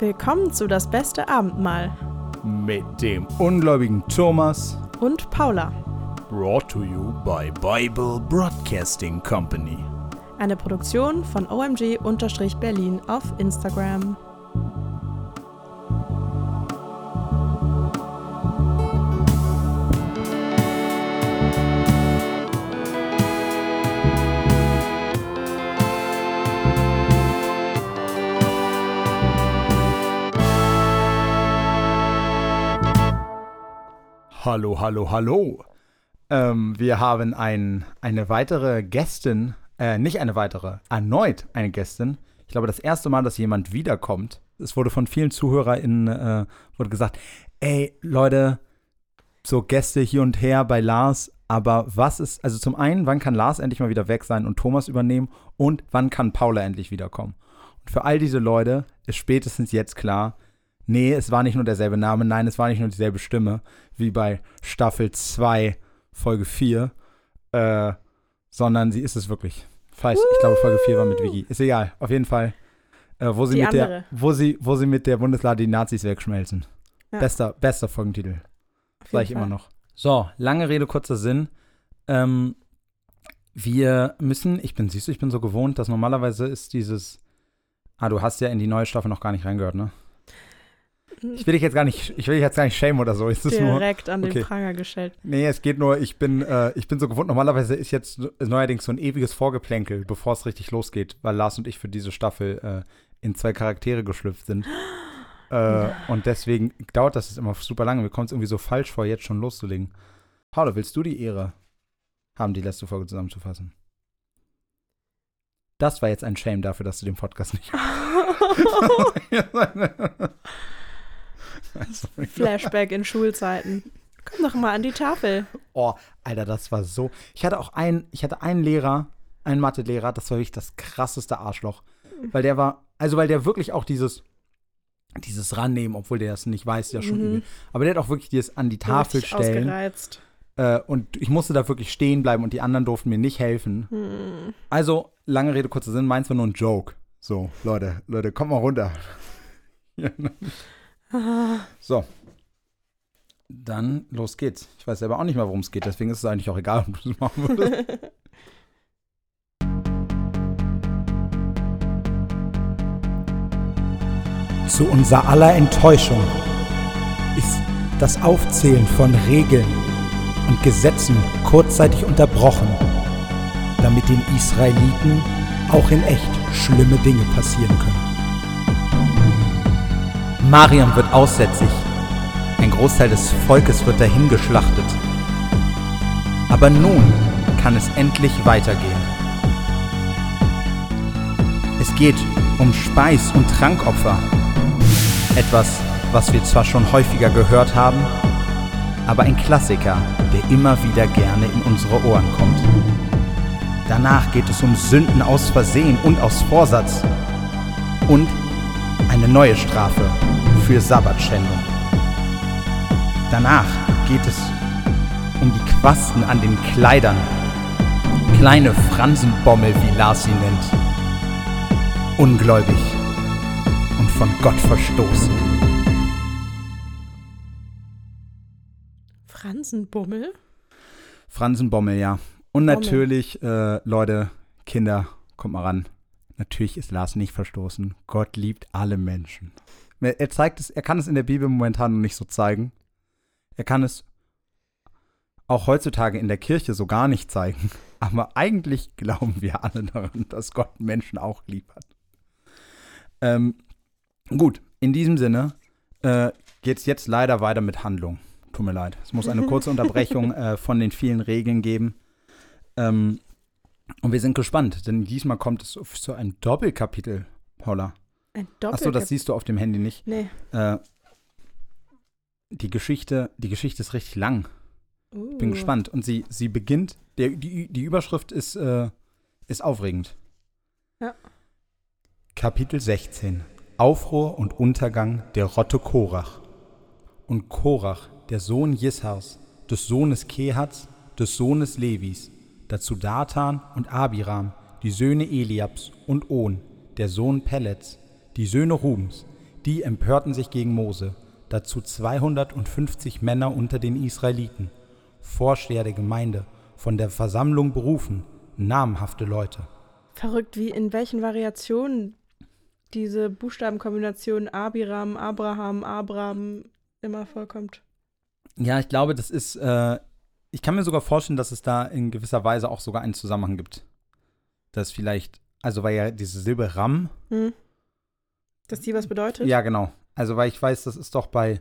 Willkommen zu Das beste Abendmahl mit dem ungläubigen Thomas und Paula. Brought to you by Bible Broadcasting Company. Eine Produktion von OMG-Berlin auf Instagram. Hallo, hallo, hallo. Ähm, wir haben ein, eine weitere Gästin, äh, nicht eine weitere, erneut eine Gästin. Ich glaube, das erste Mal, dass jemand wiederkommt. Es wurde von vielen ZuhörerInnen äh, wurde gesagt, ey, Leute, so Gäste hier und her bei Lars, aber was ist, also zum einen, wann kann Lars endlich mal wieder weg sein und Thomas übernehmen und wann kann Paula endlich wiederkommen? Und für all diese Leute ist spätestens jetzt klar, nee, es war nicht nur derselbe Name, nein, es war nicht nur dieselbe Stimme, wie bei Staffel 2, Folge 4, äh, sondern sie ist es wirklich. Falsch, ich glaube, Folge 4 war mit Vicky. Ist egal, auf jeden Fall. Äh, wo, sie Die mit der, wo, sie, wo sie mit der Bundeslade die Nazis wegschmelzen. Ja. Bester, bester Folgentitel. Auf Sag ich jeden immer noch. So, lange Rede, kurzer Sinn. Ähm, wir müssen, ich bin, siehst du, ich bin so gewohnt, dass normalerweise ist dieses, ah, du hast ja in die neue Staffel noch gar nicht reingehört, ne? Ich will dich jetzt gar nicht, ich will dich jetzt gar nicht schämen oder so. Es ist nur, Direkt an den okay. Pranger gestellt. nee, es geht nur, ich bin, äh, ich bin so gewohnt. Normalerweise ist jetzt neuerdings so ein ewiges Vorgeplänkel, bevor es richtig losgeht, weil Lars und ich für diese Staffel äh, in zwei Charaktere geschlüpft sind. Äh, und deswegen dauert das jetzt immer super lange. Mir kommt es irgendwie so falsch vor, jetzt schon loszulegen. Paula, willst du die Ehre haben, die letzte Folge zusammenzufassen? Das war jetzt ein Shame dafür, dass du den Podcast nicht Flashback in Schulzeiten. Komm doch mal an die Tafel. Oh, Alter, das war so. Ich hatte auch einen, ich hatte einen Lehrer, einen Mathelehrer, das war wirklich das krasseste Arschloch. Weil der war, also weil der wirklich auch dieses, dieses rannehmen, obwohl der das nicht weiß, ja schon Mhm. übel. Aber der hat auch wirklich dieses an die Tafel stellen. Ausgereizt. Äh, und ich musste da wirklich stehen bleiben und die anderen durften mir nicht helfen. Hm. Also, lange Rede, kurzer Sinn, meins war nur ein Joke. So, Leute, Leute, kommt mal runter. So. Dann los geht's. Ich weiß selber auch nicht mal, worum es geht, deswegen ist es eigentlich auch egal, ob du es machen würdest. Zu unser aller Enttäuschung ist das Aufzählen von Regeln und Gesetzen kurzzeitig unterbrochen, damit den Israeliten auch in echt schlimme Dinge passieren können. Mariam wird aussätzig. Ein Großteil des Volkes wird dahingeschlachtet. Aber nun kann es endlich weitergehen. Es geht um Speis- und Trankopfer. Etwas, was wir zwar schon häufiger gehört haben, aber ein Klassiker, der immer wieder gerne in unsere Ohren kommt. Danach geht es um Sünden aus Versehen und aus Vorsatz. Und eine neue Strafe für Sabbatschändung. Danach geht es um die Quasten an den Kleidern. Kleine Fransenbommel, wie Lars sie nennt. Ungläubig und von Gott verstoßen. Fransenbummel? Fransenbommel, ja. Und Bommel. natürlich, äh, Leute, Kinder, kommt mal ran. Natürlich ist Lars nicht verstoßen. Gott liebt alle Menschen. Er zeigt es, er kann es in der Bibel momentan noch nicht so zeigen. Er kann es auch heutzutage in der Kirche so gar nicht zeigen. Aber eigentlich glauben wir alle daran, dass Gott Menschen auch lieb hat. Ähm, gut, in diesem Sinne äh, geht es jetzt leider weiter mit Handlung. Tut mir leid. Es muss eine kurze Unterbrechung äh, von den vielen Regeln geben. Ähm, und wir sind gespannt, denn diesmal kommt es zu einem Doppelkapitel, Paula. Ein Doppel. Achso, das siehst du auf dem Handy nicht. Nee. Äh, die Geschichte, die Geschichte ist richtig lang. Uh. Bin gespannt. Und sie, sie beginnt, der, die, die Überschrift ist, äh, ist aufregend. Ja. Kapitel 16. Aufruhr und Untergang der Rotte Korach. Und Korach, der Sohn Jishars, des Sohnes Kehats, des Sohnes Levis, dazu Datan und Abiram, die Söhne Eliabs und On, der Sohn Pellets, die Söhne Rubens, Die empörten sich gegen Mose, dazu 250 Männer unter den Israeliten, Vorsteher der Gemeinde, von der Versammlung berufen, namhafte Leute. Verrückt, wie in welchen Variationen diese Buchstabenkombination Abiram, Abraham, Abraham immer vorkommt. Ja, ich glaube, das ist, äh, ich kann mir sogar vorstellen, dass es da in gewisser Weise auch sogar einen Zusammenhang gibt. Dass vielleicht, also weil ja diese Silbe Ram, Hm? Dass die was bedeutet? ja genau. Also weil ich weiß, das ist doch bei,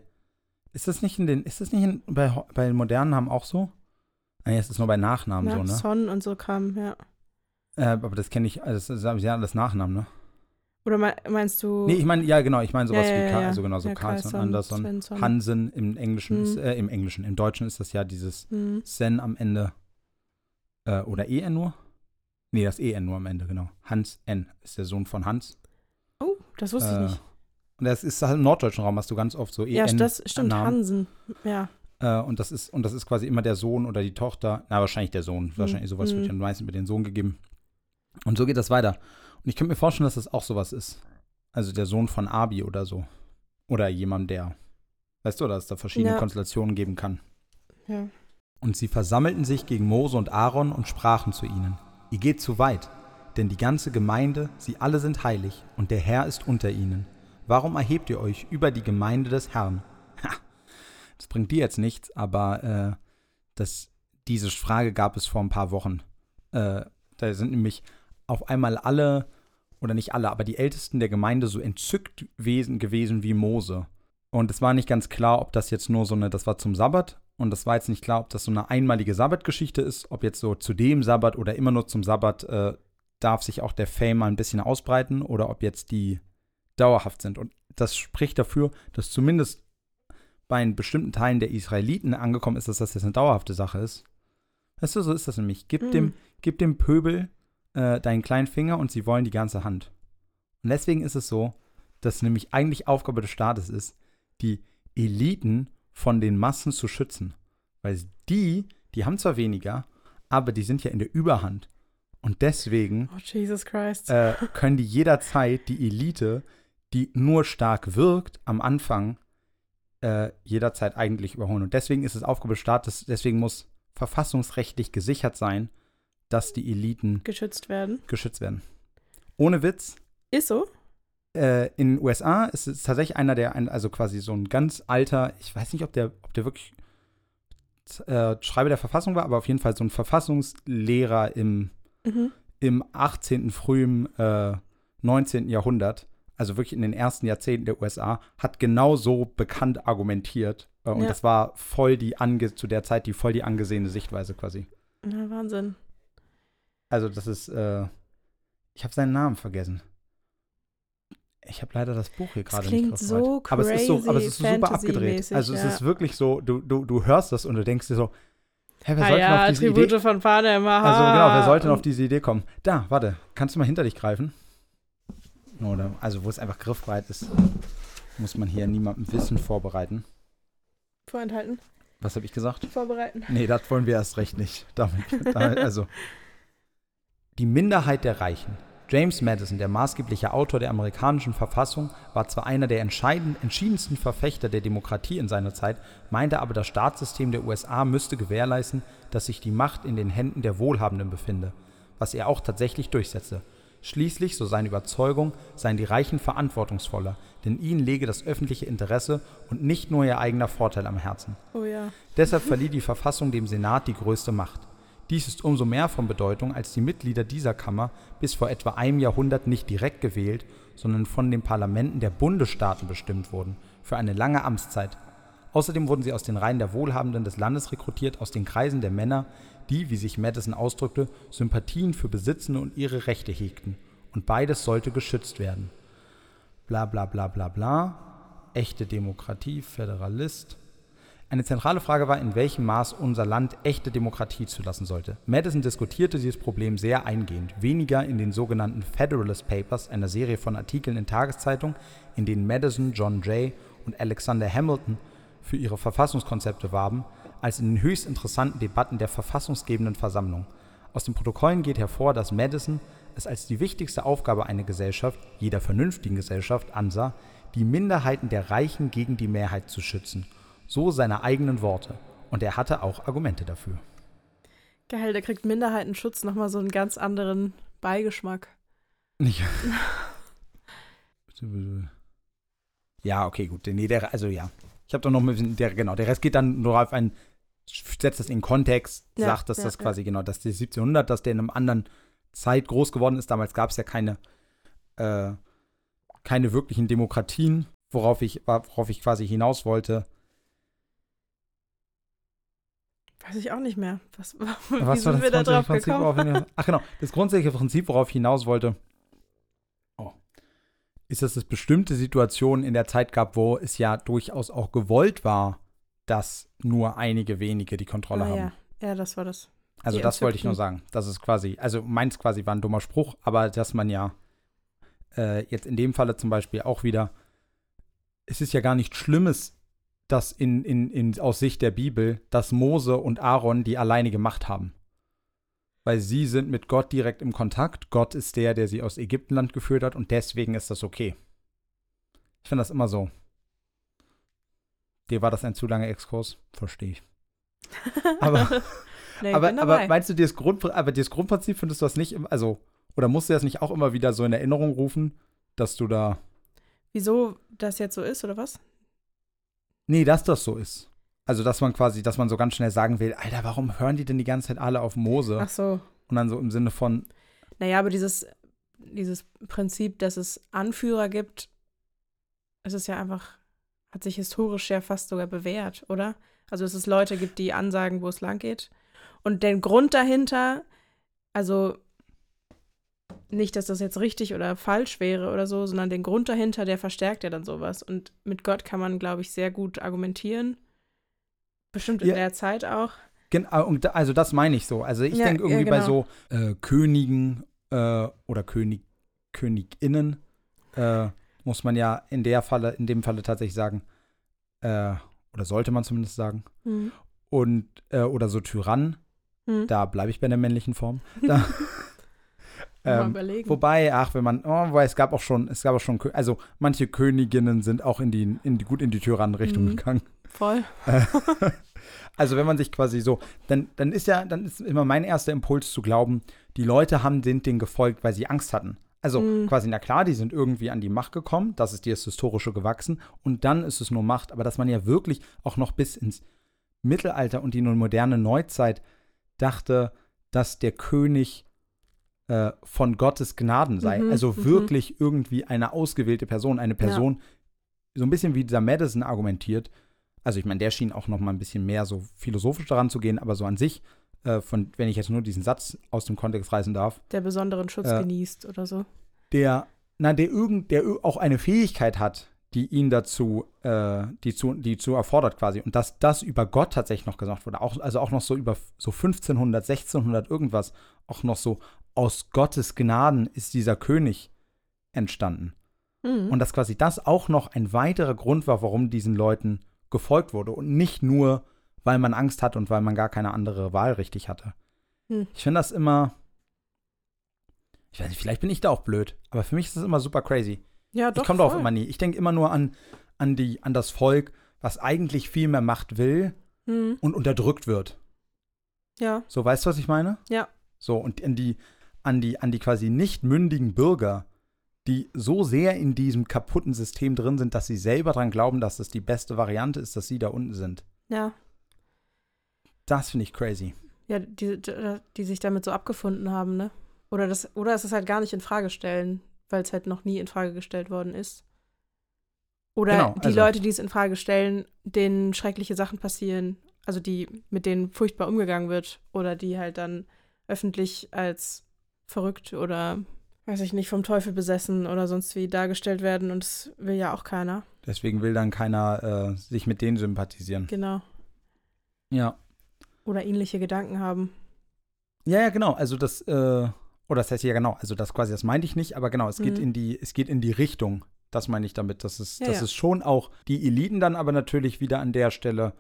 ist das nicht in den, ist das nicht in, bei, bei den modernen Namen auch so? Ah, Nee, es ist nur bei Nachnamen Ja, so, ne? Son und so kam, ja. Äh, aber das kenne ich, also das ist ja alles Nachnamen, ne? Oder mei- meinst du. Nee, ich meine, ja genau, ich meine sowas Ja, ja, wie, Karl, ja. also genau, so Carlson, Carlson, Anderson, Svensson. Hansen im Englischen, Mhm. ist, äh, im Englischen, im Deutschen ist das ja dieses Hm. Sen am Ende. Äh, oder EN nur? Nee, das EN nur am Ende, genau. Hans N. ist der Sohn von Hans. Oh, das wusste Äh, ich nicht. Und das ist halt im norddeutschen Raum, hast du ganz oft so EN. Ja, das stimmt, Namen. Hansen. Ja. Äh, und, das ist, und das ist quasi immer der Sohn oder die Tochter. Na, wahrscheinlich der Sohn. Wahrscheinlich sowas wird Mhm. ja meistens mit den Sohn gegeben. Und so geht das weiter. Und ich könnte mir vorstellen, dass das auch sowas ist. Also der Sohn von Abi oder so. Oder jemand, der. Weißt du, dass es da verschiedene Ja. Konstellationen geben kann. ja. Und sie versammelten sich gegen Mose und Aaron und sprachen zu ihnen: Ihr geht zu weit, denn die ganze Gemeinde, sie alle sind heilig, und der Herr ist unter ihnen. Warum erhebt ihr euch über die Gemeinde des Herrn? Ha, das bringt dir jetzt nichts, aber äh, das, diese Frage gab es vor ein paar Wochen. Äh, da sind nämlich auf einmal alle, oder nicht alle, aber die Ältesten der Gemeinde so entzückt wesen, gewesen wie Mose. Und es war nicht ganz klar, ob das jetzt nur so eine, das war zum Sabbat und das war jetzt nicht klar, ob das so eine einmalige Sabbatgeschichte ist, ob jetzt so zu dem Sabbat oder immer nur zum Sabbat äh, darf sich auch der Fame mal ein bisschen ausbreiten oder ob jetzt die dauerhaft sind. Und das spricht dafür, dass zumindest bei bestimmten Teilen der Israeliten angekommen ist, dass das jetzt eine dauerhafte Sache ist. Weißt du, so ist das nämlich. Gib, Mhm. dem, gib dem Pöbel äh, deinen kleinen Finger und sie wollen die ganze Hand. Und deswegen ist es so, dass nämlich eigentlich Aufgabe des Staates ist, die Eliten von den Massen zu schützen. Weil die, die haben zwar weniger, aber die sind ja in der Überhand. Und deswegen Oh, Jesus Christ. äh, können die jederzeit die Elite, die nur stark wirkt, am Anfang äh, jederzeit eigentlich überholen. Und deswegen ist es Aufgabe des Staates, deswegen muss verfassungsrechtlich gesichert sein, dass die Eliten Geschützt werden. geschützt werden. Ohne Witz, Ist so? äh, in den USA ist es tatsächlich einer der, also quasi so ein ganz alter, ich weiß nicht, ob der, ob der wirklich äh, Schreiber der Verfassung war, aber auf jeden Fall so ein Verfassungslehrer im, Mhm. im 18., frühen äh, 19. Jahrhundert, also wirklich in den ersten Jahrzehnten der USA, hat genau so bekannt argumentiert. Äh, und Ja. das war voll die, ange zu der Zeit die voll die angesehene Sichtweise quasi. Ja, Wahnsinn. Also das ist, äh, ich habe seinen Namen vergessen. Ich habe leider das Buch hier gerade klingt nicht griffbereit. so aber es ist so, aber es crazy ist so super abgedreht. Also es ja. ist wirklich so, du, du, du hörst das und du denkst dir so, hä, wer Ah sollte ja, auf diese Tribute Idee? von Panem. Also genau, wer sollte denn auf diese Idee kommen? Da, warte, kannst du mal hinter dich greifen? Oder, also wo es einfach griffbereit ist, muss man hier niemandem Wissen vorbereiten. Vorenthalten, Was habe ich gesagt? vorbereiten. Nee, das wollen wir erst recht nicht. Damit, damit, also. Die Minderheit der Reichen. James Madison, der maßgebliche Autor der amerikanischen Verfassung, war zwar einer der entschiedensten Verfechter der Demokratie in seiner Zeit, meinte aber, das Staatssystem der USA müsste gewährleisten, dass sich die Macht in den Händen der Wohlhabenden befinde, was er auch tatsächlich durchsetzte. Schließlich, so seine Überzeugung, seien die Reichen verantwortungsvoller, denn ihnen lege das öffentliche Interesse und nicht nur ihr eigener Vorteil am Herzen. Oh ja. Deshalb verlieh die Verfassung dem Senat die größte Macht. Dies ist umso mehr von Bedeutung, als die Mitglieder dieser Kammer bis vor etwa einem Jahrhundert nicht direkt gewählt, sondern von den Parlamenten der Bundesstaaten bestimmt wurden, für eine lange Amtszeit. Außerdem wurden sie aus den Reihen der Wohlhabenden des Landes rekrutiert, aus den Kreisen der Männer, die, wie sich Madison ausdrückte, Sympathien für Besitzende und ihre Rechte hegten. Und beides sollte geschützt werden. Bla bla bla bla bla. Echte Demokratie, Föderalist. Eine zentrale Frage war, in welchem Maß unser Land echte Demokratie zulassen sollte. Madison diskutierte dieses Problem sehr eingehend, weniger in den sogenannten Federalist Papers, einer Serie von Artikeln in Tageszeitungen, in denen Madison, John Jay und Alexander Hamilton für ihre Verfassungskonzepte warben, als in den höchst interessanten Debatten der verfassungsgebenden Versammlung. Aus den Protokollen geht hervor, dass Madison es als die wichtigste Aufgabe einer Gesellschaft, jeder vernünftigen Gesellschaft, ansah, die Minderheiten der Reichen gegen die Mehrheit zu schützen. So seine eigenen Worte. Und er hatte auch Argumente dafür. Geil, der kriegt Minderheitenschutz nochmal so einen ganz anderen Beigeschmack. Nicht. ja, okay, gut. Nee, der, also ja. Ich habe doch noch ein bisschen, der, genau, der Rest geht dann nur auf einen, setzt das in Kontext, Ja, sagt, dass ja, das ja. quasi, genau, dass der 1700, dass der in einem anderen Zeit groß geworden ist. Damals gab es ja keine, äh, keine wirklichen Demokratien, worauf ich, worauf ich quasi hinaus wollte. Weiß ich auch nicht mehr. Was, wie Was war sind wir da drauf Prinzip, gekommen? Ach genau, das grundsätzliche Prinzip, worauf ich hinaus wollte, oh, ist, dass es bestimmte Situationen in der Zeit gab, wo es ja durchaus auch gewollt war, dass nur einige wenige die Kontrolle ah, haben. ja. ja, das war das. Also Die das wollte ich nur sagen. Das ist quasi, also meins quasi war ein dummer Spruch, aber dass man ja äh, jetzt in dem Falle zum Beispiel auch wieder, es ist ja gar nichts Schlimmes, dass in, in, in, aus Sicht der Bibel, dass Mose und Aaron die alleinige Macht haben. Weil sie sind mit Gott direkt im Kontakt. Gott ist der, der sie aus Ägyptenland geführt hat und deswegen ist das okay. Ich finde das immer so. Dir war das ein zu langer Exkurs? Verstehe ich. Aber nee, aber, aber meinst du, dir das, Grund, aber dir das Grundprinzip findest du das nicht, also, oder musst du das nicht auch immer wieder so in Erinnerung rufen, dass du da, Wieso das jetzt so ist, oder was? Nee, dass das so ist. Also, dass man quasi, dass man so ganz schnell sagen will, Alter, warum hören die denn die ganze Zeit alle auf Mose? Ach so. Und dann so im Sinne von, Naja, aber dieses, dieses Prinzip, dass es Anführer gibt, es ist ja einfach, hat sich historisch ja fast sogar bewährt, oder? Also, dass es Leute gibt, die ansagen, wo es lang geht. Und den Grund dahinter, also nicht, dass das jetzt richtig oder falsch wäre oder so, sondern den Grund dahinter, der verstärkt ja dann sowas. Und mit Gott kann man, glaube ich, sehr gut argumentieren. Bestimmt in Ja. der Zeit auch. genau, also das meine ich so. Also ich Ja, denke ja, irgendwie bei genau. so äh, Königen äh, oder König, KönigInnen äh, muss man ja in der Falle, in dem Falle tatsächlich sagen, äh, oder sollte man zumindest sagen, Hm. und, äh, oder so Tyrannen, Hm. Da bleibe ich bei der männlichen Form. Da, ähm, überlegen. wobei, ach, wenn man, oh, weil es gab auch schon, es gab auch schon, also manche Königinnen sind auch in die, in die gut in die Tyrannenrichtung Mhm. gegangen. Voll. Also wenn man sich quasi so, dann, dann ist ja, dann ist immer mein erster Impuls zu glauben, die Leute haben sind denen gefolgt, weil sie Angst hatten. Also Mhm. quasi, na klar, die sind irgendwie an die Macht gekommen, das ist dir das Historische gewachsen und dann ist es nur Macht, aber dass man ja wirklich auch noch bis ins Mittelalter und die nun moderne Neuzeit dachte, dass der König äh, von Gottes Gnaden sei. Mhm, also mhm. wirklich irgendwie eine ausgewählte Person, eine Person, so ein bisschen wie dieser Madison argumentiert. Also ich meine, der schien auch noch mal ein bisschen mehr so philosophisch daran zu gehen, aber so an sich, äh, von, wenn ich jetzt nur diesen Satz aus dem Kontext reißen darf, Der besonderen Schutz Äh, genießt oder so. der, na, der irgend, der auch eine Fähigkeit hat, die ihn dazu, äh, die zu, die zu erfordert quasi. Und dass das über Gott tatsächlich noch gesagt wurde, auch, also auch noch so über so 1500, 1600 irgendwas, auch noch so aus Gottes Gnaden ist dieser König entstanden. Mhm. Und dass quasi das auch noch ein weiterer Grund war, warum diesen Leuten gefolgt wurde. Und nicht nur, weil man Angst hat und weil man gar keine andere Wahl richtig hatte. Hm. Ich finde das immer. Ich weiß nicht, vielleicht bin ich da auch blöd, aber für mich ist das immer super crazy. ja, doch. ich komme darauf immer nie. Ich denke immer nur an, an, die, an das Volk, was eigentlich viel mehr Macht will Mhm. und unterdrückt wird. Ja, So, weißt du, was ich meine? Ja. So, und an die, an die, an die quasi nicht mündigen Bürger, die so sehr in diesem kaputten System drin sind, dass sie selber dran glauben, dass es die beste Variante ist, dass sie da unten sind. ja. Das finde ich crazy. Ja, die, die, die sich damit so abgefunden haben, ne? Oder das, oder es ist halt gar nicht in Frage stellen, weil es halt noch nie in Frage gestellt worden ist. Oder Genau, die also- Leute, die es in Frage stellen, denen schreckliche Sachen passieren, also die, mit denen furchtbar umgegangen wird, oder die halt dann öffentlich als verrückt oder weiß ich nicht, vom Teufel besessen oder sonst wie dargestellt werden und das will ja auch keiner. Deswegen will dann keiner äh, sich mit denen sympathisieren. Genau. Ja. Oder ähnliche Gedanken haben. Ja, ja, genau. Also das, äh, oder das heißt ja genau, also das quasi, das meinte ich nicht, aber genau, es geht Mhm. in die, es geht in die Richtung. Das meine ich damit. Das ist, Ja, das ja. ist schon auch die Eliten dann aber natürlich wieder an der Stelle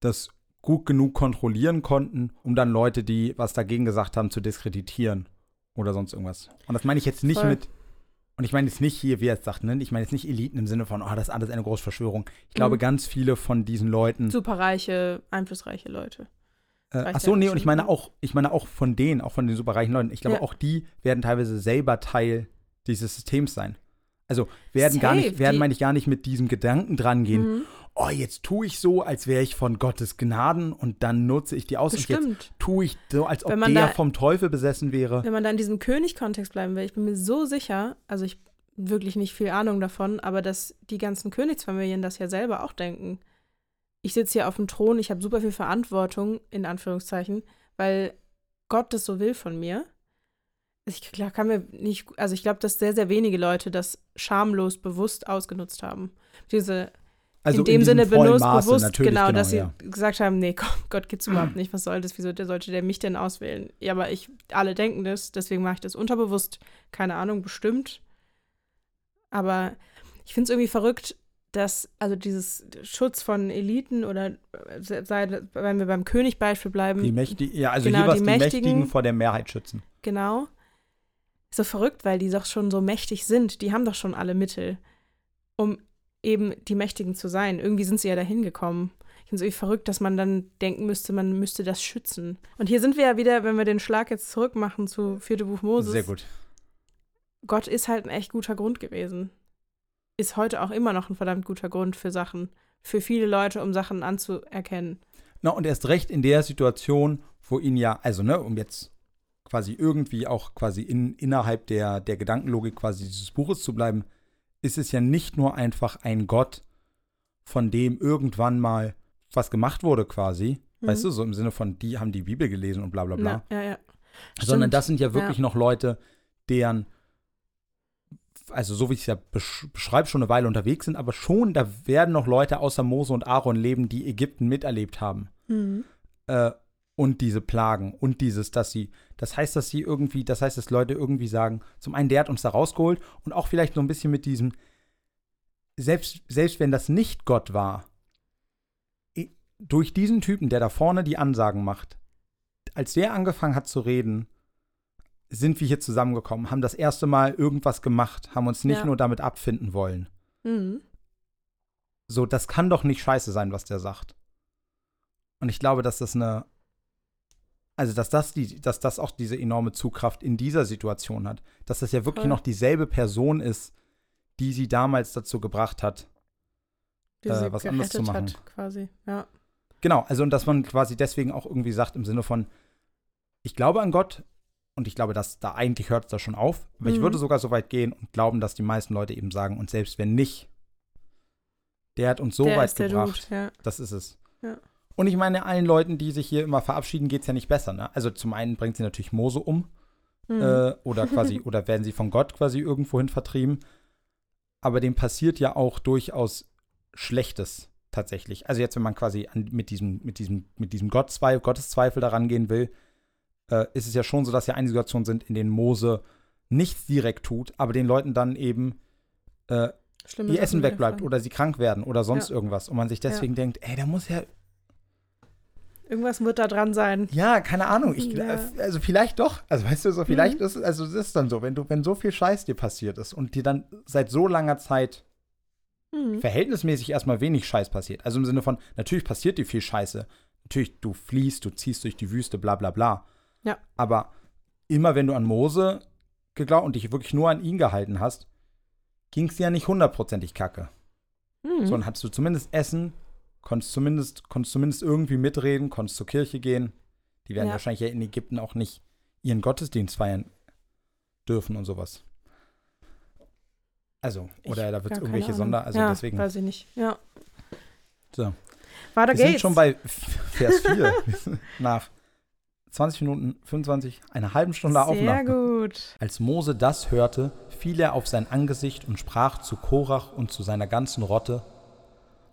das gut genug kontrollieren konnten, um dann Leute, die was dagegen gesagt haben, zu diskreditieren oder sonst irgendwas. Und das meine ich jetzt nicht Voll. mit, und ich meine jetzt nicht hier, wie er es sagt, ne? ich meine jetzt nicht Eliten im Sinne von, oh, das ist alles eine große Verschwörung. Ich glaube, Mhm. ganz viele von diesen Leuten. Superreiche, einflussreiche Leute. Äh, ach so, ja nee, und ich meine ne? auch, ich meine auch von denen, auch von den superreichen Leuten. Ich glaube, Ja. auch die werden teilweise selber Teil dieses Systems sein. Also werden gar Safe, nicht, werden meine ich gar nicht mit diesem Gedanken dran gehen, Mhm. Oh, jetzt tue ich so, als wäre ich von Gottes Gnaden und dann nutze ich die aus und jetzt tue ich so, als ob der da- vom Teufel besessen wäre. Wenn man da in diesem König-Kontext bleiben will, ich bin mir so sicher, also ich wirklich nicht viel Ahnung davon, aber dass die ganzen Königsfamilien das ja selber auch denken. Ich sitze hier auf dem Thron, ich habe super viel Verantwortung, in Anführungszeichen, weil Gott das so will von mir. Ich kann mir nicht, also ich glaube, dass sehr, sehr wenige Leute das schamlos bewusst ausgenutzt haben. Diese Also in dem diesem Sinne benutzt, Maße, bewusst, natürlich, genau, dass sie ja. gesagt haben, nee, Gott, Gott gibt's überhaupt nicht, was soll das, wieso der sollte der mich denn auswählen? Ja, aber ich, alle denken das, deswegen mache ich das unterbewusst, keine Ahnung, bestimmt. Aber ich finde es irgendwie verrückt, dass, also dieses Schutz von Eliten oder sei, wenn wir beim König-Beispiel bleiben, Die Mächtigen, ja, also Genau, was die die Mächtigen, Mächtigen- vor der Mehrheit schützen. Genau. Ist so verrückt, weil die doch schon so mächtig sind. Die haben doch schon alle Mittel, um eben die Mächtigen zu sein. Irgendwie sind sie ja dahin gekommen. Ich finde es irgendwie verrückt, dass man dann denken müsste, man müsste das schützen. Und hier sind wir ja wieder, wenn wir den Schlag jetzt zurück machen zu vierte Buch Moses. Sehr gut. Gott ist halt ein echt guter Grund gewesen. Ist heute auch immer noch ein verdammt guter Grund für Sachen. Für viele Leute, um Sachen anzuerkennen. Na, und erst recht in der Situation, wo ihn ja, also, ne, um jetzt quasi irgendwie auch quasi in, innerhalb der, der Gedankenlogik quasi dieses Buches zu bleiben, ist es ja nicht nur einfach ein Gott, von dem irgendwann mal was gemacht wurde quasi, Mhm. weißt du, so im Sinne von, die haben die Bibel gelesen und bla bla bla, Ja, ja, ja. sondern Stimmt. das sind ja wirklich Ja. noch Leute, deren, also so wie ich es ja besch beschreibe, schon eine Weile unterwegs sind, aber schon, da werden noch Leute außer Mose und Aaron leben, die Ägypten miterlebt haben Mhm. äh, und diese Plagen und dieses, dass sie, das heißt, dass sie irgendwie, das heißt, dass Leute irgendwie sagen, zum einen, der hat uns da rausgeholt und auch vielleicht so ein bisschen mit diesem, selbst, selbst wenn das nicht Gott war, durch diesen Typen, der da vorne die Ansagen macht, als der angefangen hat zu reden, sind wir hier zusammengekommen, haben das erste Mal irgendwas gemacht, haben uns nicht Ja. nur damit abfinden wollen. Mhm. So, das kann doch nicht scheiße sein, was der sagt. Und ich glaube, dass das eine, also dass das die, dass das auch diese enorme Zugkraft in dieser Situation hat, dass das ja wirklich Voll. noch dieselbe Person ist, die sie damals dazu gebracht hat. Äh, was anderes zu machen. Hat, quasi. Ja. Genau, also und dass man quasi deswegen auch irgendwie sagt im Sinne von, ich glaube an Gott und ich glaube, dass da eigentlich hört es da schon auf, aber ich Mhm. würde sogar so weit gehen und glauben, dass die meisten Leute eben sagen, und selbst wenn nicht, der hat uns so der weit gebracht. Dude, ja. Das ist es. Ja. Und ich meine, allen Leuten, die sich hier immer verabschieden, geht es ja nicht besser. Ne? Also zum einen bringt sie natürlich Mose um Mhm. äh, oder quasi, oder werden sie von Gott quasi irgendwohin vertrieben. Aber dem passiert ja auch durchaus Schlechtes tatsächlich. Also jetzt, wenn man quasi an, mit diesem, mit diesem, mit diesem Gottzweifel, Gotteszweifel daran gehen will, äh, ist es ja schon so, dass ja einige Situationen sind, in denen Mose nichts direkt tut, aber den Leuten dann eben äh, ihr Essen wegbleibt oder sie krank werden oder sonst Ja. irgendwas. Und man sich deswegen denkt, ey, da muss ja Irgendwas wird da dran sein. Ja, keine Ahnung. Ich, Ja. Also vielleicht doch. Also weißt du, so vielleicht Mhm. ist also es ist dann so, wenn du, wenn so viel Scheiß dir passiert ist und dir dann seit so langer Zeit Mhm. verhältnismäßig erstmal wenig Scheiß passiert. Also im Sinne von, natürlich passiert dir viel Scheiße. Natürlich, du fliehst, du ziehst durch die Wüste, bla bla bla. Ja. Aber immer wenn du an Mose geglaubt und dich wirklich nur an ihn gehalten hast, ging es dir ja nicht hundertprozentig kacke. Mhm. So, dann hattest du zumindest Essen, konntest zumindest, konntest zumindest irgendwie mitreden, konntest zur Kirche gehen. Die werden Ja. wahrscheinlich ja in Ägypten auch nicht ihren Gottesdienst feiern dürfen und sowas. Also, oder Ich- da wird es irgendwelche. Sonder, also ja, deswegen. Weiß ich nicht. Ja. So. Weiter Wir sind geht's. schon bei Vers 4 nach 20 Minuten, 25, einer halben Stunde Sehr Aufnahme. gut. Als Mose das hörte, fiel er auf sein Angesicht und sprach zu Korach und zu seiner ganzen Rotte: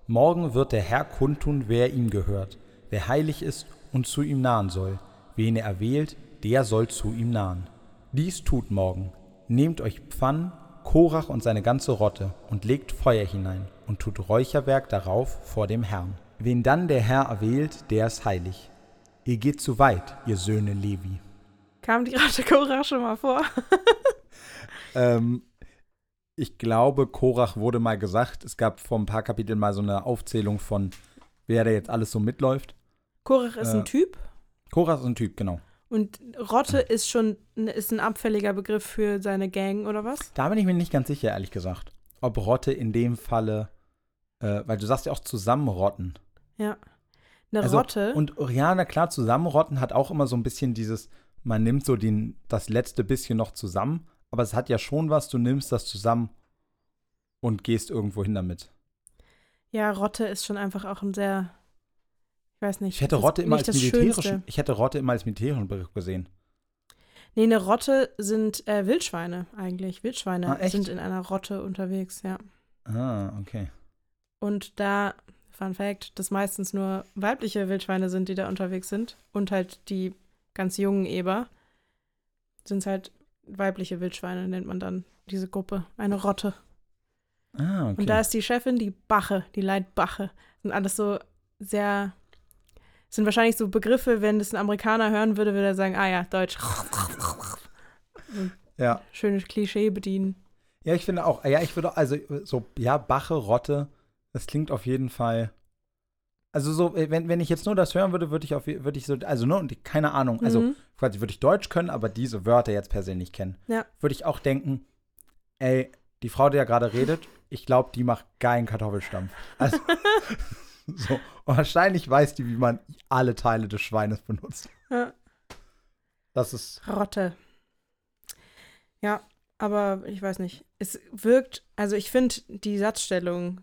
Morgen wird der Herr kundtun, wer ihm gehört, wer heilig ist und zu ihm nahen soll. Wen er erwählt, der soll zu ihm nahen. Dies tut morgen. Nehmt euch Pfannen, Korach und seine ganze Rotte und legt Feuer hinein und tut Räucherwerk darauf vor dem Herrn. Wen dann der Herr erwählt, der ist heilig. Ihr geht zu weit, ihr Söhne Levi. Kam die Ratte Korach schon mal vor? Ähm, ich glaube, Korach wurde mal gesagt. Es gab vor ein paar Kapiteln mal so eine Aufzählung von, wer da jetzt alles so mitläuft. Korach ist Äh. ein Typ Korach ist ein Typ, genau. und Rotte ist schon ist ein abfälliger Begriff für seine Gang oder was? Da bin ich mir nicht ganz sicher, ehrlich gesagt. Ob Rotte in dem Falle, äh, weil du sagst ja auch zusammenrotten. Ja. Eine Also, Rotte. Und ja, na klar, zusammenrotten hat auch immer so ein bisschen dieses, man nimmt so den, das letzte bisschen noch zusammen, aber es hat ja schon was, du nimmst das zusammen und gehst irgendwo hin damit. ja, Rotte ist schon einfach auch ein sehr, ich weiß nicht. Ich hätte Rotte immer als militärischen, Schönste. ich hätte Rotte immer als militärischen Begriff gesehen. Nee, eine Rotte sind äh, Wildschweine eigentlich. Wildschweine Ah, sind in einer Rotte unterwegs, ja. Ah, okay. Und da, Fun Fact, dass meistens nur weibliche Wildschweine sind, die da unterwegs sind. Und halt die ganz jungen Eber sind halt weibliche Wildschweine, nennt man dann diese Gruppe. Eine Rotte. Ah, okay. Und da ist die Chefin die Bache, die Leitbache. Sind alles so sehr. Sind wahrscheinlich so Begriffe, wenn das ein Amerikaner hören würde, würde er sagen, ah ja, Deutsch. ja. Schönes Klischee bedienen. Ja, ich finde auch, ja, ich würde, also so, ja, Bache, Rotte, das klingt auf jeden Fall. Also so, wenn, wenn ich jetzt nur das hören würde, würde ich auf würde ich so, also nur, und keine Ahnung, also Mhm. quasi würde ich Deutsch können, aber diese Wörter jetzt per se nicht kennen. Ja. Würde ich auch denken, ey, die Frau, die ja gerade redet, ich glaube, die macht geilen Kartoffelstampf. Also, so, und wahrscheinlich weiß die, wie man alle Teile des Schweines benutzt. Ja. Das ist, Rotte. Ja, aber ich weiß nicht. Es wirkt, also ich finde, die Satzstellung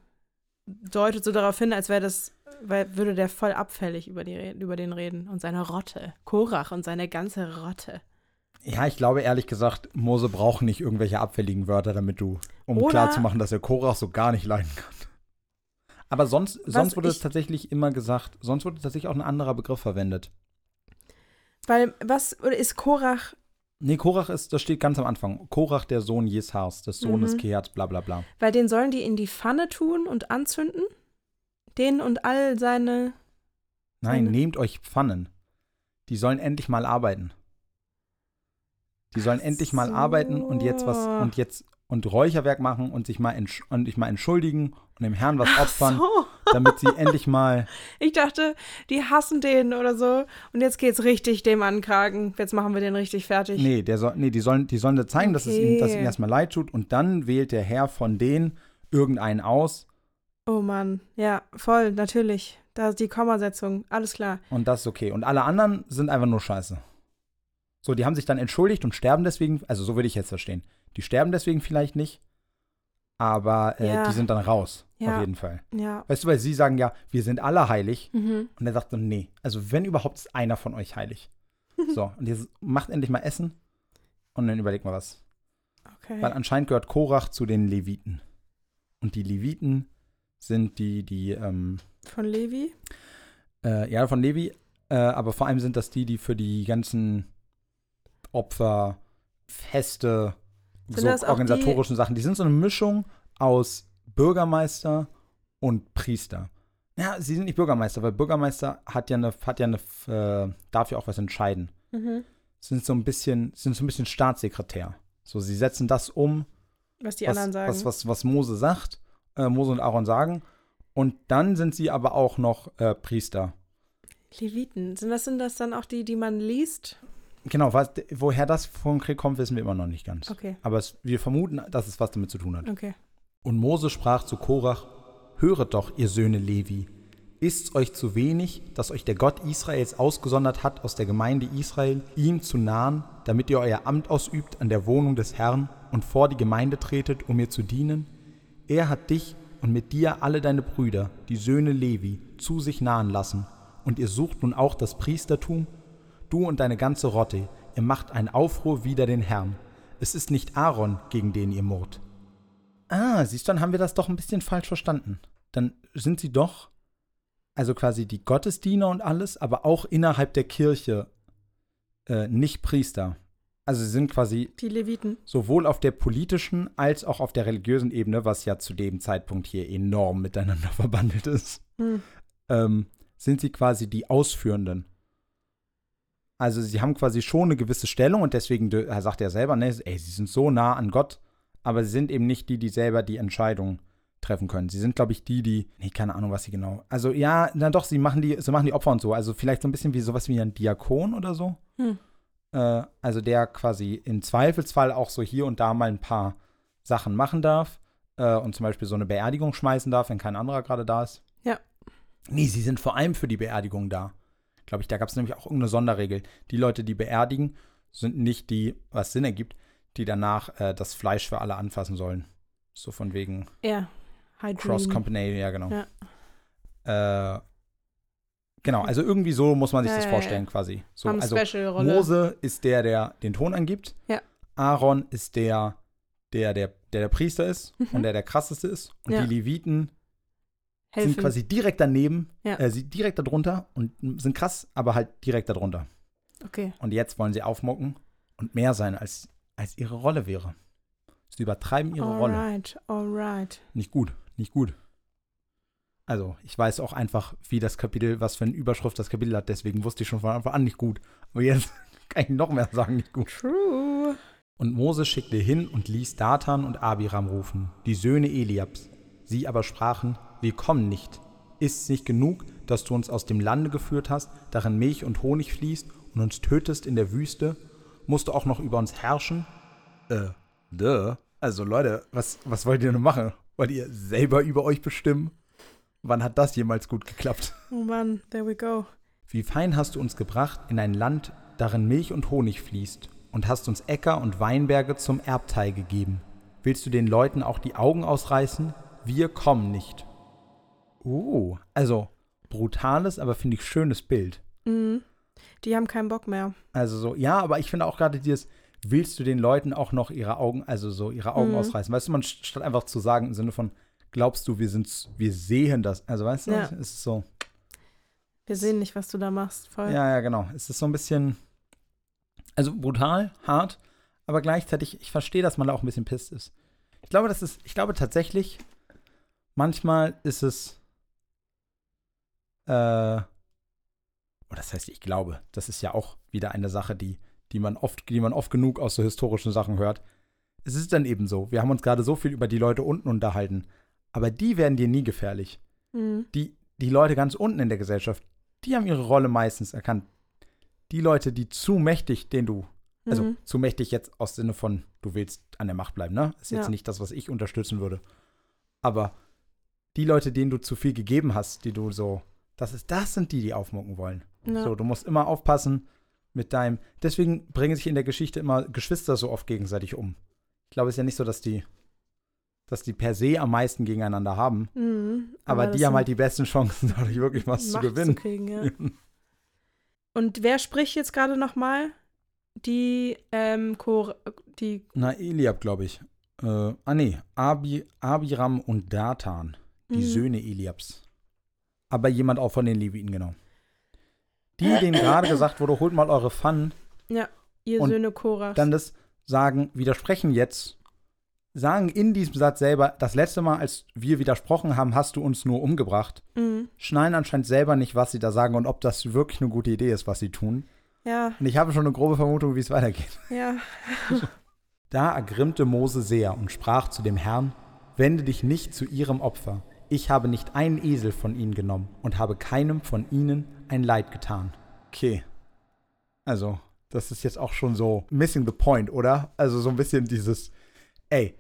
deutet so darauf hin, als wäre das, weil würde der voll abfällig über, die, über den reden und seine Rotte. Korach und seine ganze Rotte. ja, ich glaube ehrlich gesagt, Mose braucht nicht irgendwelche abfälligen Wörter, damit du, um Oder- klarzumachen, dass er Korach so gar nicht leiden kann. Aber sonst, sonst wurde es ich- tatsächlich immer gesagt, sonst wurde tatsächlich auch ein anderer Begriff verwendet. Weil, was, oder ist Korach, Nee, Korach ist, das steht ganz am Anfang. Korach, der Sohn Jeshars, des Sohnes Mhm. Keats, bla bla bla. weil den sollen die in die Pfanne tun und anzünden? Den und all seine, Nein, Seine- nehmt euch Pfannen. Die sollen endlich mal arbeiten. Die sollen Ach endlich mal arbeiten und jetzt was und jetzt und Räucherwerk machen und sich mal, und sich mal entschuldigen und dem Herrn was opfern, so. damit sie endlich mal. Ich dachte, die hassen den oder so. Und jetzt geht's richtig dem an den Kragen. Jetzt machen wir den richtig fertig. Nee, der soll, nee, die sollen, die sollen zeigen, dass es ihnen, dass Okay. erstmal leid tut und dann wählt der Herr von denen irgendeinen aus Oh Mann, ja, voll, natürlich. Da ist die Kommasetzung, alles klar. und das ist okay. Und alle anderen sind einfach nur scheiße. So, die haben sich dann entschuldigt und sterben deswegen, also so würde ich jetzt verstehen. Die sterben deswegen vielleicht nicht, aber äh, Ja. die sind dann raus, Ja. auf jeden Fall. Ja. Weißt du, weil sie sagen ja, wir sind alle heilig. Mhm. Und er sagt so, nee, also wenn überhaupt ist einer von euch heilig. so, und jetzt macht endlich mal Essen und dann überlegt mal was. Okay. Weil anscheinend gehört Korach zu den Leviten. Und die Leviten sind die, die, ähm, Von Levi? äh, ja, von Levi, äh, aber vor allem sind das die, die für die ganzen Opfer, Feste, Sind so organisatorischen Sachen, die sind so eine Mischung aus Bürgermeister und Priester. Ja, sie sind nicht Bürgermeister, weil Bürgermeister hat ja eine, hat ja eine, äh, darf ja auch was entscheiden. Mhm. Sind so ein bisschen, sind so ein bisschen Staatssekretär. So, sie setzen das um, Was die was, anderen sagen. was, was, was Mose sagt, äh, Mose und Aaron sagen. Und dann sind sie aber auch noch äh, Priester. Leviten. Sind das, sind das dann auch die, die man liest? Genau, was, woher das konkret kommt, wissen wir immer noch nicht ganz. Okay, Aber es, wir vermuten, dass es was damit zu tun hat. okay. Und Mose sprach zu Korach: Höret doch, ihr Söhne Levi, ist's euch zu wenig, dass euch der Gott Israels ausgesondert hat aus der Gemeinde Israel, ihm zu nahen, damit ihr euer Amt ausübt an der Wohnung des Herrn und vor die Gemeinde tretet, um ihr zu dienen? Er hat dich und mit dir alle deine Brüder, die Söhne Levi, zu sich nahen lassen, und ihr sucht nun auch das Priestertum? Du und deine ganze Rotte, ihr macht einen Aufruhr wider den Herrn. Es ist nicht Aaron, gegen den ihr murrt. Ah, siehst du, dann haben wir das doch ein bisschen falsch verstanden. Dann sind sie doch, also quasi die Gottesdiener und alles, aber auch innerhalb der Kirche äh, nicht Priester. Also sie sind quasi Die Leviten. sowohl auf der politischen als auch auf der religiösen Ebene, was ja zu dem Zeitpunkt hier enorm miteinander verbandelt ist, Hm. ähm, sind sie quasi die Ausführenden. Also sie haben quasi schon eine gewisse Stellung und deswegen, er sagt er selber, ne, ey, sie sind so nah an Gott, aber sie sind eben nicht die, die selber die Entscheidung treffen können. Sie sind, glaube ich, die, die, nee, keine Ahnung, was sie genau. Also ja, na doch, sie machen die, sie machen die Opfer und so. Also vielleicht so ein bisschen wie sowas wie ein Diakon oder so. Hm. Äh, also der quasi im Zweifelsfall auch so hier und da mal ein paar Sachen machen darf äh, und zum Beispiel so eine Beerdigung schmeißen darf, wenn kein anderer gerade da ist. Ja. Nee, sie sind vor allem für die Beerdigung da. Glaube ich, da gab es nämlich auch irgendeine Sonderregel. Die Leute, die beerdigen, sind nicht die, was Sinn ergibt, die danach äh, das Fleisch für alle anfassen sollen. So von wegen Ja. Cross Company, ja, genau. Ja. Äh, genau, also irgendwie so muss man sich Ja, das vorstellen quasi. So, Haben also. Mose ist der, der den Ton angibt. Ja. Aaron ist der, der der, der, der Priester ist Mhm. und der der krasseste ist. Und Ja. die Leviten Helfen. sind quasi direkt daneben, Ja. äh, sie direkt darunter und sind krass, aber halt direkt darunter. Okay. Und jetzt wollen sie aufmucken und mehr sein, als, als ihre Rolle wäre. Sie übertreiben ihre Rolle. Alright, alright. Nicht gut, nicht gut. Also, ich weiß auch einfach, wie das Kapitel, was für eine Überschrift das Kapitel hat, deswegen wusste ich schon von Anfang an nicht gut. Aber jetzt kann ich noch mehr sagen, nicht gut. True. Und Mose schickte hin und ließ Datan und Abiram rufen, die Söhne Eliabs. Sie aber sprachen, wir kommen nicht. Ist's nicht genug, dass du uns aus dem Lande geführt hast, darin Milch und Honig fließt und uns tötest in der Wüste? Musst du auch noch über uns herrschen? Äh, duh. Also Leute, was, was wollt ihr denn machen? Wollt ihr selber über euch bestimmen? Wann hat das jemals gut geklappt? Oh Mann, there we go. Wie fein hast du uns gebracht in ein Land, darin Milch und Honig fließt, und hast uns Äcker und Weinberge zum Erbteil gegeben. Willst du den Leuten auch die Augen ausreißen? Wir kommen nicht. Oh, also brutales, aber finde ich schönes Bild. Mhm. Die haben keinen Bock mehr. Also so, ja, aber ich finde auch gerade dieses, willst du den Leuten auch noch ihre Augen, also so ihre Augen Mhm. ausreißen? Weißt du, man statt einfach zu sagen im Sinne von, glaubst du, wir sind, wir sehen das. Also weißt du, Ja. es ist so. Wir sehen nicht, was du da machst. Voll. Ja, ja, genau. Es ist so ein bisschen, also brutal, hart, aber gleichzeitig, ich verstehe, dass man da auch ein bisschen pisst ist. Ich glaube, das ist, ich glaube tatsächlich, manchmal ist es, äh, oh, das heißt, ich glaube, das ist ja auch wieder eine Sache, die, die man oft, die man oft genug aus so historischen Sachen hört. Es ist dann eben so, wir haben uns gerade so viel über die Leute unten unterhalten, aber die werden dir nie gefährlich Mhm. die, die Leute ganz unten in der Gesellschaft, die haben ihre Rolle meistens erkannt. Die Leute, die zu mächtig, den du, also Mhm. zu mächtig jetzt aus Sinne von, du willst an der Macht bleiben, ne? Ist jetzt Ja. nicht das, was ich unterstützen würde. Aber die Leute, denen du zu viel gegeben hast, die du so, das ist, das sind die, die aufmucken wollen. Ja. So, du musst immer aufpassen mit deinem, deswegen bringen sich in der Geschichte immer Geschwister so oft gegenseitig um. Ich glaube, es ist ja nicht so, dass die, dass die per se am meisten gegeneinander haben. Mhm. Aber, das die haben halt die besten Chancen, dadurch wirklich was zu Macht gewinnen. kriegen, ja. Und wer spricht jetzt gerade nochmal? Die, ähm, Chor die, Na, Eliab, glaube ich. Äh, ah, nee. Abi, Abiram und Datan, die Mhm. Söhne Eliabs. Aber jemand auch von den Leviten, genau. Die, denen gerade gesagt wurde, holt mal eure Pfannen, ihr Und Söhne Korachs. dann das sagen, widersprechen jetzt, sagen in diesem Satz selber, das letzte Mal, als wir widersprochen haben, hast du uns nur umgebracht. Mhm. Schneiden anscheinend selber nicht, was sie da sagen und ob das wirklich eine gute Idee ist, was sie tun. Ja, Und ich habe schon eine grobe Vermutung, wie es weitergeht. ja. Da ergrimmte Mose sehr und sprach zu dem Herrn, wende dich nicht zu ihrem Opfer. Ich habe nicht einen Esel von ihnen genommen und habe keinem von ihnen ein Leid getan. Okay. Also, das ist jetzt auch schon so missing the point, oder? Also so ein bisschen dieses, ey,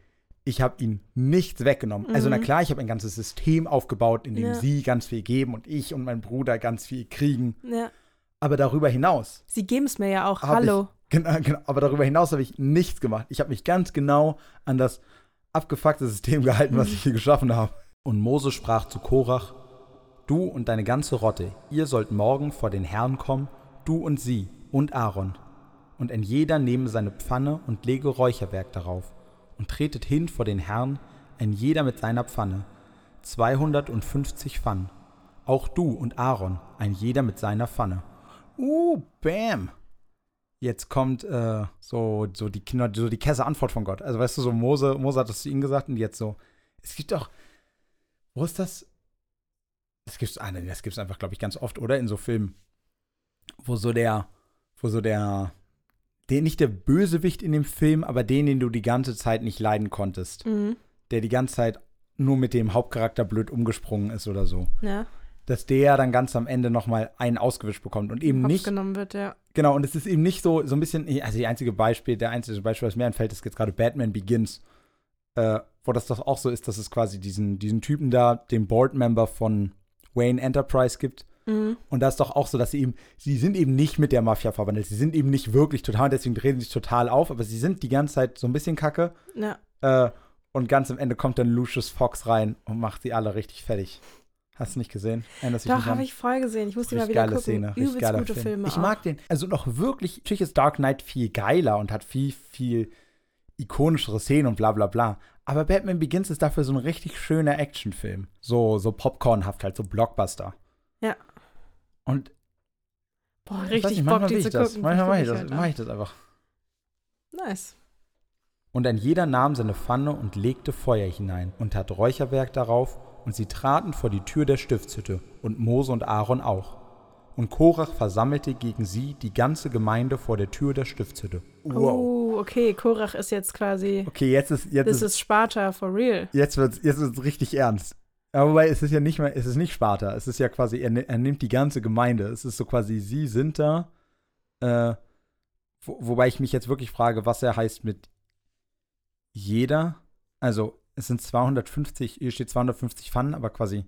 ich habe ihnen nichts weggenommen. Also na Mhm. klar, ich habe ein ganzes System aufgebaut, in dem Ja. sie ganz viel geben und ich und mein Bruder ganz viel kriegen. ja. Aber darüber hinaus Sie geben es mir ja auch. Hallo. Ich, genau, genau, aber darüber hinaus habe ich nichts gemacht. Ich habe mich ganz genau an das abgefuckte System gehalten, was ich hier geschaffen habe. Und Mose sprach zu Korach: Du und deine ganze Rotte, ihr sollt morgen vor den Herrn kommen, du und sie und Aaron. Und ein jeder nehme seine Pfanne und lege Räucherwerk darauf. Und tretet hin vor den Herrn, ein jeder mit seiner Pfanne. 250 Pfannen. Auch du und Aaron, ein jeder mit seiner Pfanne. Uh, bam. Jetzt kommt äh, so, so die Kinder, so die Käse Antwort von Gott. Also weißt du, so Mose, Mose hat das zu ihm gesagt und jetzt so. Es gibt doch. Wo ist das? Das das gibt's einfach, glaube ich, ganz oft, oder? In so Filmen. Wo so der, wo so der, der nicht der Bösewicht in dem Film, aber den, den du die ganze Zeit nicht leiden konntest. Mhm. Der die ganze Zeit nur mit dem Hauptcharakter blöd umgesprungen ist oder so. Ja. Dass der dann ganz am Ende nochmal einen ausgewischt bekommt und eben Hops nicht. genommen wird, ja. Genau, und es ist eben nicht so, so ein bisschen, also die einzige Beispiel, der einzige Beispiel, was mir einfällt, ist jetzt gerade Batman Begins, äh, wo das doch auch so ist, dass es quasi diesen, diesen Typen da, den Board-Member von Wayne Enterprise gibt. Mhm. Und da ist doch auch so, dass sie eben, sie sind eben nicht mit der Mafia verwandelt. Sie sind eben nicht wirklich total, und deswegen drehen sie sich total auf, aber sie sind die ganze Zeit so ein bisschen kacke. Ja. Äh, und ganz am Ende kommt dann Lucius Fox rein und macht sie alle richtig fertig. Hast du nicht gesehen? Erinnerst Doch, habe ich voll gesehen. Ich muss die mal wieder geile gucken. Szene, Übelst geiler gute Film. Filme. Ich auch. mag den. Also noch wirklich, natürlich ist Dark Knight viel geiler und hat viel, viel ikonischere Szenen und bla bla bla. Aber Batman Begins ist dafür so ein richtig schöner Actionfilm. So, so Popcornhaft halt, so Blockbuster. Ja. Und Boah, richtig nicht, Bock, die zu ich das. gucken. Manchmal mache ich das, halt mach an. ich das einfach. Nice. Und ein jeder nahm seine Pfanne und legte Feuer hinein und tat Räucherwerk darauf, und sie traten vor die Tür der Stiftshütte, und Mose und Aaron auch. Und Korach versammelte gegen sie die ganze Gemeinde vor der Tür der Stiftshütte. Oh, okay. Korach ist jetzt quasi. Okay, jetzt ist jetzt Das ist, ist Sparta for real. jetzt wird's jetzt wird's richtig ernst. Aber wobei es ist ja nicht mehr, es ist nicht Sparta, es ist ja quasi er, er nimmt die ganze Gemeinde. Es ist so quasi sie sind da. Äh, wo, wobei ich mich jetzt wirklich frage, was er heißt mit jeder. Also es sind 250, hier steht 250 Pfannen, aber quasi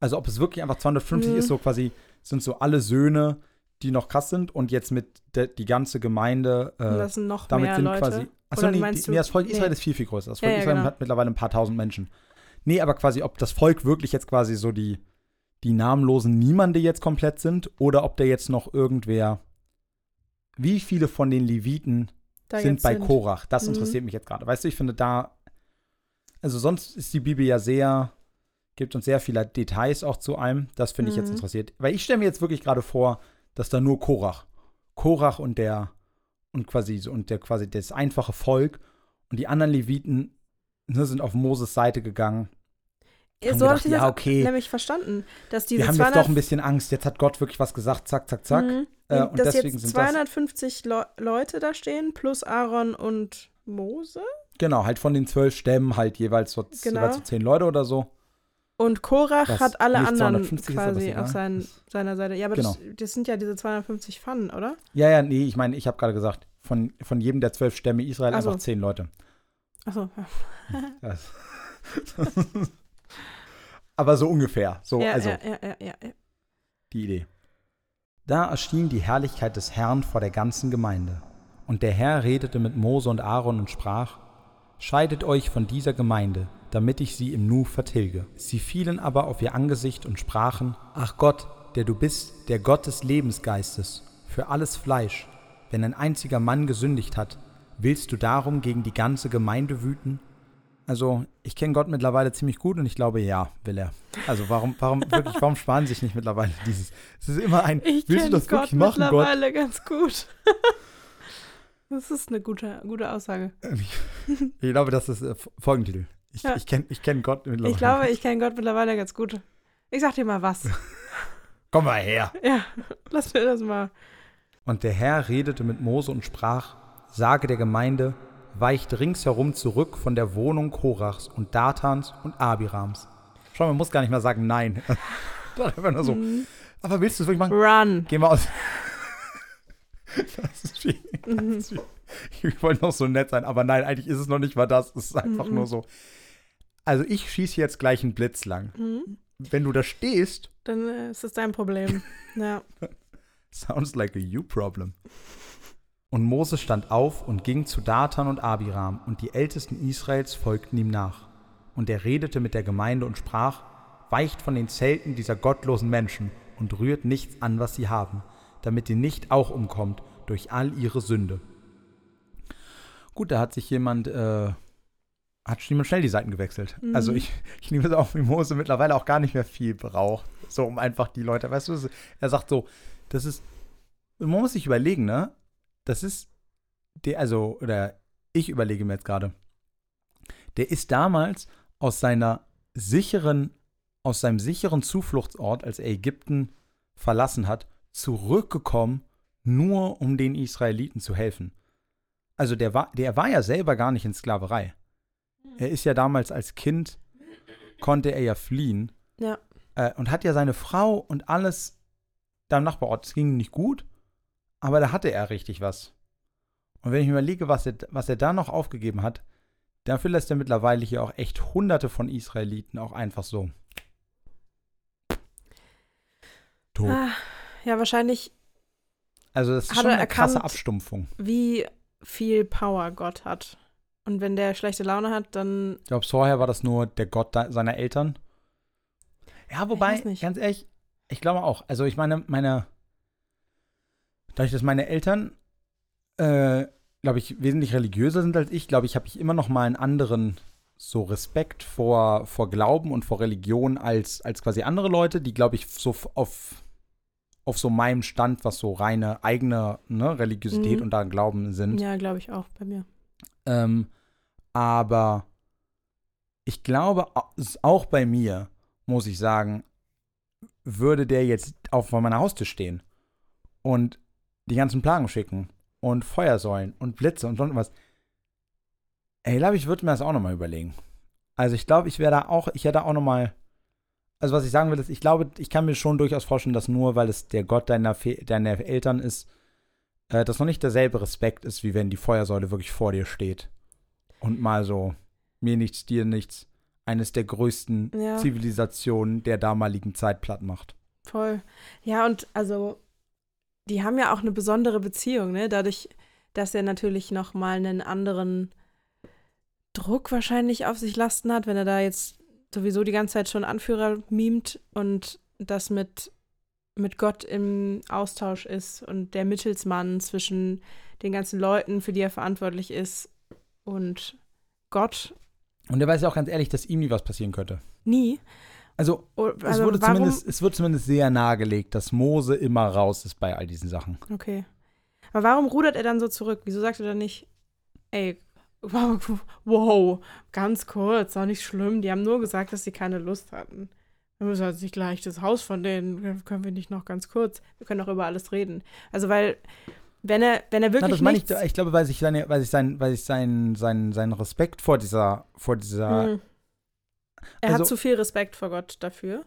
also ob es wirklich einfach 250 Mhm. ist, so quasi sind so alle Söhne, die noch krass sind und jetzt mit der, die ganze Gemeinde äh, das sind noch damit mehr sind Leute. quasi. Achso, nee, die, nee, das Volk nee. Israel ist viel, viel größer. Das Ja, Volk ja, Israel genau. hat mittlerweile ein paar tausend Menschen. Nee, aber quasi, ob das Volk wirklich jetzt quasi so die, die namenlosen Niemande jetzt komplett sind oder ob da jetzt noch irgendwer. Wie viele von den Leviten Da sind bei Korach? Das Mhm. interessiert mich jetzt gerade. Weißt du, ich finde da. Also, sonst ist die Bibel ja sehr. Gibt uns sehr viele Details auch zu einem. Das finde ich jetzt Mhm. interessiert. Weil ich stelle mir jetzt wirklich gerade vor, dass da nur Korach. Korach und der. Und quasi so, und der quasi das einfache Volk und die anderen Leviten ne, sind auf Moses Seite gegangen. Ja, so habe ich das ja, okay. nämlich verstanden. Dass diese Wir haben 200 jetzt doch ein bisschen Angst. Jetzt hat Gott wirklich was gesagt. Zack, zack, zack. Mhm. Äh, Und dass deswegen jetzt sind das- 250 Le Leute da stehen, plus Aaron und Mose. Genau, halt von den zwölf Stämmen halt jeweils so, Genau. jeweils so zehn Leute oder so. Und Korach Was hat alle anderen 250 ist, aber quasi auf sein, seiner Seite. Ja, aber Genau. das, das sind ja diese 250 Pfannen, oder? Ja, ja, nee, ich meine, ich habe gerade gesagt, von, von jedem der zwölf Stämme Israel Ach so. einfach zehn Leute. Achso. Aber so ungefähr. So, ja, also ja, ja, ja, ja, ja. die Idee. Da erschien die Herrlichkeit des Herrn vor der ganzen Gemeinde. Und der Herr redete mit Mose und Aaron und sprach: Scheidet euch von dieser Gemeinde, damit ich sie im Nu vertilge. Sie fielen aber auf ihr Angesicht und sprachen: Ach Gott, der du bist, der Gott des Lebensgeistes, für alles Fleisch, wenn ein einziger Mann gesündigt hat, willst du darum gegen die ganze Gemeinde wüten? Also, ich kenne Gott mittlerweile ziemlich gut und ich glaube, ja, will er. Also, warum, warum, wirklich, warum sparen sich nicht mittlerweile dieses? Es ist immer ein, Ich willst du das Gott wirklich machen, Gott? mittlerweile ganz gut. das ist eine gute, gute Aussage. Ich glaube, das ist äh, Folgentitel. Ich, Ja. ich kenne ich kenn Gott mittlerweile. Ich glaube, ich kenne Gott mittlerweile ganz gut. Ich sag dir mal was. Komm mal her. ja, lass mir das mal. Und der Herr redete mit Mose und sprach: Sage der Gemeinde, weicht ringsherum zurück von der Wohnung Korachs und Datans und Abirams. Schau, man muss gar nicht mal sagen Nein. Einfach nur so. Mhm. Aber willst du es wirklich machen? Run. Geh mal aus. Das ist wie, Mhm. das ist wie, ich wollte noch so nett sein, aber nein, eigentlich ist es noch nicht mal das. Es ist einfach Mhm. nur so. Also ich schieße jetzt gleich einen Blitz lang. Mhm. Wenn du da stehst, Dann äh, ist es dein Problem. Ja. sounds like a you problem. Und Mose stand auf und ging zu Datan und Abiram, und die Ältesten Israels folgten ihm nach. Und er redete mit der Gemeinde und sprach: Weicht von den Zelten dieser gottlosen Menschen und rührt nichts an, was sie haben, damit ihr nicht auch umkommt durch all ihre Sünde. Gut, da hat sich jemand, äh, hat jemand schnell die Seiten gewechselt. Mhm. Also ich, ich nehme es auch, wie Mose mittlerweile auch gar nicht mehr viel braucht. So, um einfach die Leute, weißt du, er sagt so, das ist, man muss sich überlegen, ne? Das ist, der, also, oder ich überlege mir jetzt gerade, der ist damals aus seiner sicheren, aus seinem sicheren Zufluchtsort, als er Ägypten verlassen hat, zurückgekommen, nur um den Israeliten zu helfen. Also der war, der war ja selber gar nicht in Sklaverei. Er ist ja damals als Kind, konnte er ja fliehen. Ja. Äh, und hat ja seine Frau und alles da im Nachbarort. Es ging ihm nicht gut, aber da hatte er richtig was. Und wenn ich mir überlege, was er, was er da noch aufgegeben hat, dafür lässt er mittlerweile hier auch echt hunderte von Israeliten auch einfach so. Tot. Ah, ja, wahrscheinlich, Also das ist schon eine krasse erkannt- Abstumpfung. wie viel Power Gott hat. Und wenn der schlechte Laune hat, dann. Ich glaube, vorher war das nur der Gott seiner Eltern. Ja, wobei, weiß nicht. ganz ehrlich, ich glaube auch. Also ich meine, meine, dadurch, dass meine Eltern, äh, glaube ich, wesentlich religiöser sind als ich, glaube ich, habe ich immer noch mal einen anderen so Respekt vor, vor Glauben und vor Religion als, als quasi andere Leute, die, glaube ich, so auf, auf so meinem Stand, was so reine eigene ne, Religiosität Mhm. und daran Glauben sind. Ja, glaube ich auch bei mir. Ähm, aber ich glaube, auch bei mir, muss ich sagen, würde der jetzt auf meiner Haustür stehen und die ganzen Plagen schicken und Feuersäulen und Blitze und sonst was. Ey, glaube ich, würde mir das auch nochmal überlegen. Also ich glaube, ich wäre da auch, ich hätte auch nochmal, also was ich sagen will, ist, ich glaube, ich kann mir schon durchaus vorstellen, dass nur, weil es der Gott deiner, Fe deiner Eltern ist, äh, das noch nicht derselbe Respekt ist, wie wenn die Feuersäule wirklich vor dir steht. Und mal so, mir nichts, dir nichts, eines der größten Ja. Zivilisationen der damaligen Zeit platt macht. Voll. Ja, und also, die haben ja auch eine besondere Beziehung, ne? Dadurch, dass er natürlich noch mal einen anderen Druck wahrscheinlich auf sich lasten hat, wenn er da jetzt sowieso die ganze Zeit schon Anführer mimt und das mit, mit Gott im Austausch ist und der Mittelsmann zwischen den ganzen Leuten, für die er verantwortlich ist und Gott Und er weiß ja auch ganz ehrlich, dass ihm nie was passieren könnte. nie. Also, O- es, Also wurde warum? zumindest, es wird zumindest sehr nahegelegt, dass Mose immer raus ist bei all diesen Sachen. Okay. Aber warum rudert er dann so zurück? Wieso sagt er dann nicht, ey, wow, ganz kurz, auch nicht schlimm. Die haben nur gesagt, dass sie keine Lust hatten. Wir müssen jetzt nicht gleich das Haus von denen, können wir nicht noch ganz kurz. Wir können auch über alles reden. Also, weil, wenn er, wenn er Na, wirklich das meine ich, ich glaube, weil sich seine, weil sich sein, weil sich sein, sein, sein Respekt vor dieser, vor dieser, Hm. Er Also- hat zu viel Respekt vor Gott dafür.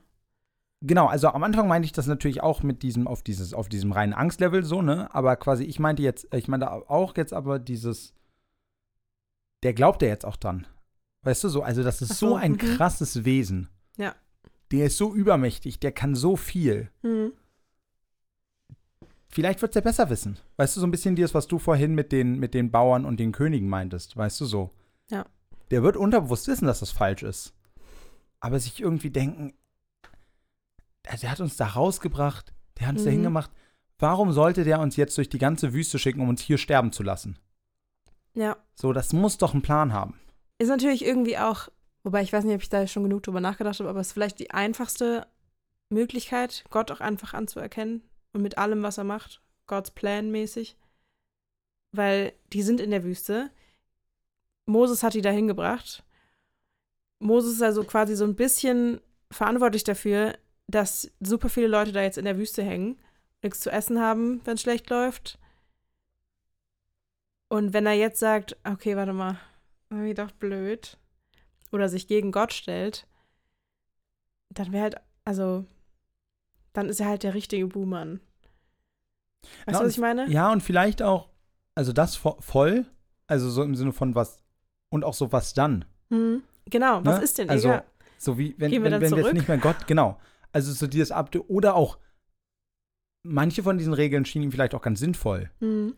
Genau, also am Anfang meinte ich das natürlich auch mit diesem, auf dieses, auf diesem reinen Angstlevel so, ne? Aber quasi, ich meinte jetzt, ich meinte auch jetzt aber dieses, der glaubt ja jetzt auch dran. Weißt du so, also das ist so, so, ein mhm. krasses Wesen. Ja. Der ist so übermächtig, der kann so viel. Hm. Vielleicht wird es ja besser wissen. Weißt du, so ein bisschen das, was du vorhin mit den, mit den Bauern und den Königen meintest, weißt du so. Ja. Der wird unterbewusst wissen, dass das falsch ist. Aber sich irgendwie denken, der, hat uns da rausgebracht, der hat uns Mhm. da hingemacht. Warum sollte der uns jetzt durch die ganze Wüste schicken, um uns hier sterben zu lassen? Ja. So, das muss doch einen Plan haben. Ist natürlich irgendwie auch, wobei ich weiß nicht, ob ich da schon genug drüber nachgedacht habe, aber es ist vielleicht die einfachste Möglichkeit, Gott auch einfach anzuerkennen und mit allem, was er macht, Gottes Plan mäßig. Weil die sind in der Wüste. Moses hat die dahin gebracht. Moses ist also quasi so ein bisschen verantwortlich dafür, dass super viele Leute da jetzt in der Wüste hängen, nichts zu essen haben, wenn es schlecht läuft. Und wenn er jetzt sagt, okay, warte mal, irgendwie doch blöd, oder sich gegen Gott stellt, dann wäre halt, also, dann ist er halt der richtige Buhmann. Weißt du, was ich meine? Ja, und vielleicht auch, also das vo voll, also so im Sinne von was, und auch so was dann. Mhm. Genau, was Ne? ist denn, Also, egal. So wie, wenn, Gehen wir wenn, wir jetzt nicht mehr Gott, genau. Also so dieses Abde oder auch manche von diesen Regeln schienen ihm vielleicht auch ganz sinnvoll. Mhm.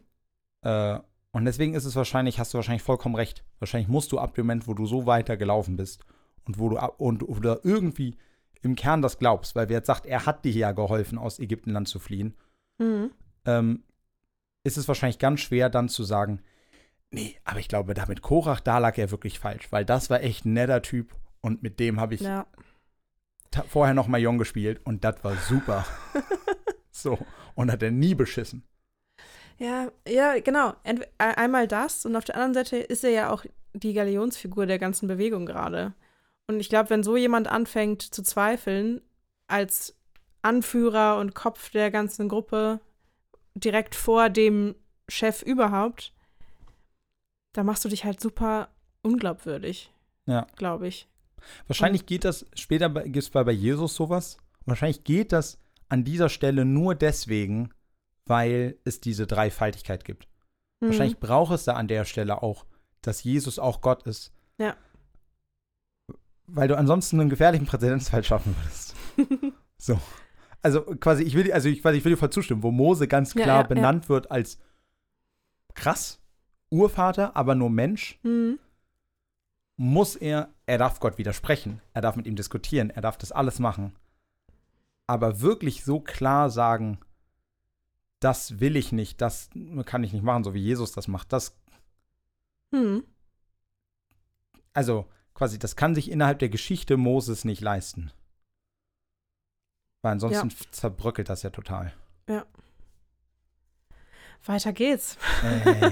Äh, und deswegen ist es wahrscheinlich, hast du wahrscheinlich vollkommen recht. Wahrscheinlich musst du ab dem Moment, wo du so weiter gelaufen bist und wo du ab und oder irgendwie im Kern das glaubst, weil wer jetzt sagt, er hat dir ja geholfen, aus Ägyptenland zu fliehen, Mhm. ähm, ist es wahrscheinlich ganz schwer dann zu sagen, nee, aber ich glaube, da mit Korach, da lag er wirklich falsch, weil das war echt ein netter Typ und mit dem habe ich Ja. vorher noch Mahjong gespielt und das war super. so, und hat er nie beschissen. Ja, ja, genau. Entwe e- einmal das und auf der anderen Seite ist er ja auch die Galionsfigur der ganzen Bewegung gerade. Und ich glaube, wenn so jemand anfängt zu zweifeln, als Anführer und Kopf der ganzen Gruppe, direkt vor dem Chef überhaupt, da machst du dich halt super unglaubwürdig. Ja. Glaube ich. Wahrscheinlich geht das, später gibt es bei Jesus sowas, wahrscheinlich geht das an dieser Stelle nur deswegen, weil es diese Dreifaltigkeit gibt. Mhm. Wahrscheinlich braucht es da an der Stelle auch, dass Jesus auch Gott ist. Ja. Weil du ansonsten einen gefährlichen Präzedenzfall schaffen würdest. so. Also quasi, ich will, also ich, quasi, ich will dir voll zustimmen, wo Mose ganz Ja, klar ja, ja. benannt wird als krass, Urvater, aber nur Mensch, Mhm. muss er, er darf Gott widersprechen, er darf mit ihm diskutieren, er darf das alles machen. Aber wirklich so klar sagen, das will ich nicht, das kann ich nicht machen, so wie Jesus das macht, das Mhm. also quasi, das kann sich innerhalb der Geschichte Moses nicht leisten. Weil ansonsten zerbröckelt das ja total. Weiter geht's. Äh.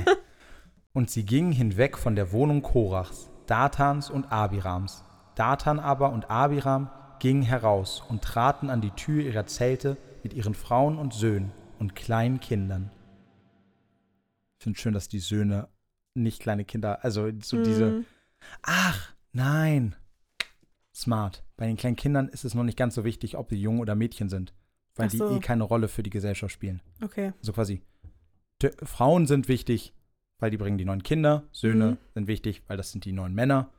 Und sie gingen hinweg von der Wohnung Korachs, Datans und Abirams. Datan aber und Abiram gingen heraus und traten an die Tür ihrer Zelte mit ihren Frauen und Söhnen und kleinen Kindern. Ich finde schön, dass die Söhne nicht kleine Kinder, also so diese, Mhm. Ach, nein. Smart. Bei den kleinen Kindern ist es noch nicht ganz so wichtig, ob sie Jungen oder Mädchen sind, weil so. die eh keine Rolle für die Gesellschaft spielen. Okay. Also quasi, Frauen sind wichtig, weil die bringen die neuen Kinder. Söhne Mhm. sind wichtig, weil das sind die neuen Männer.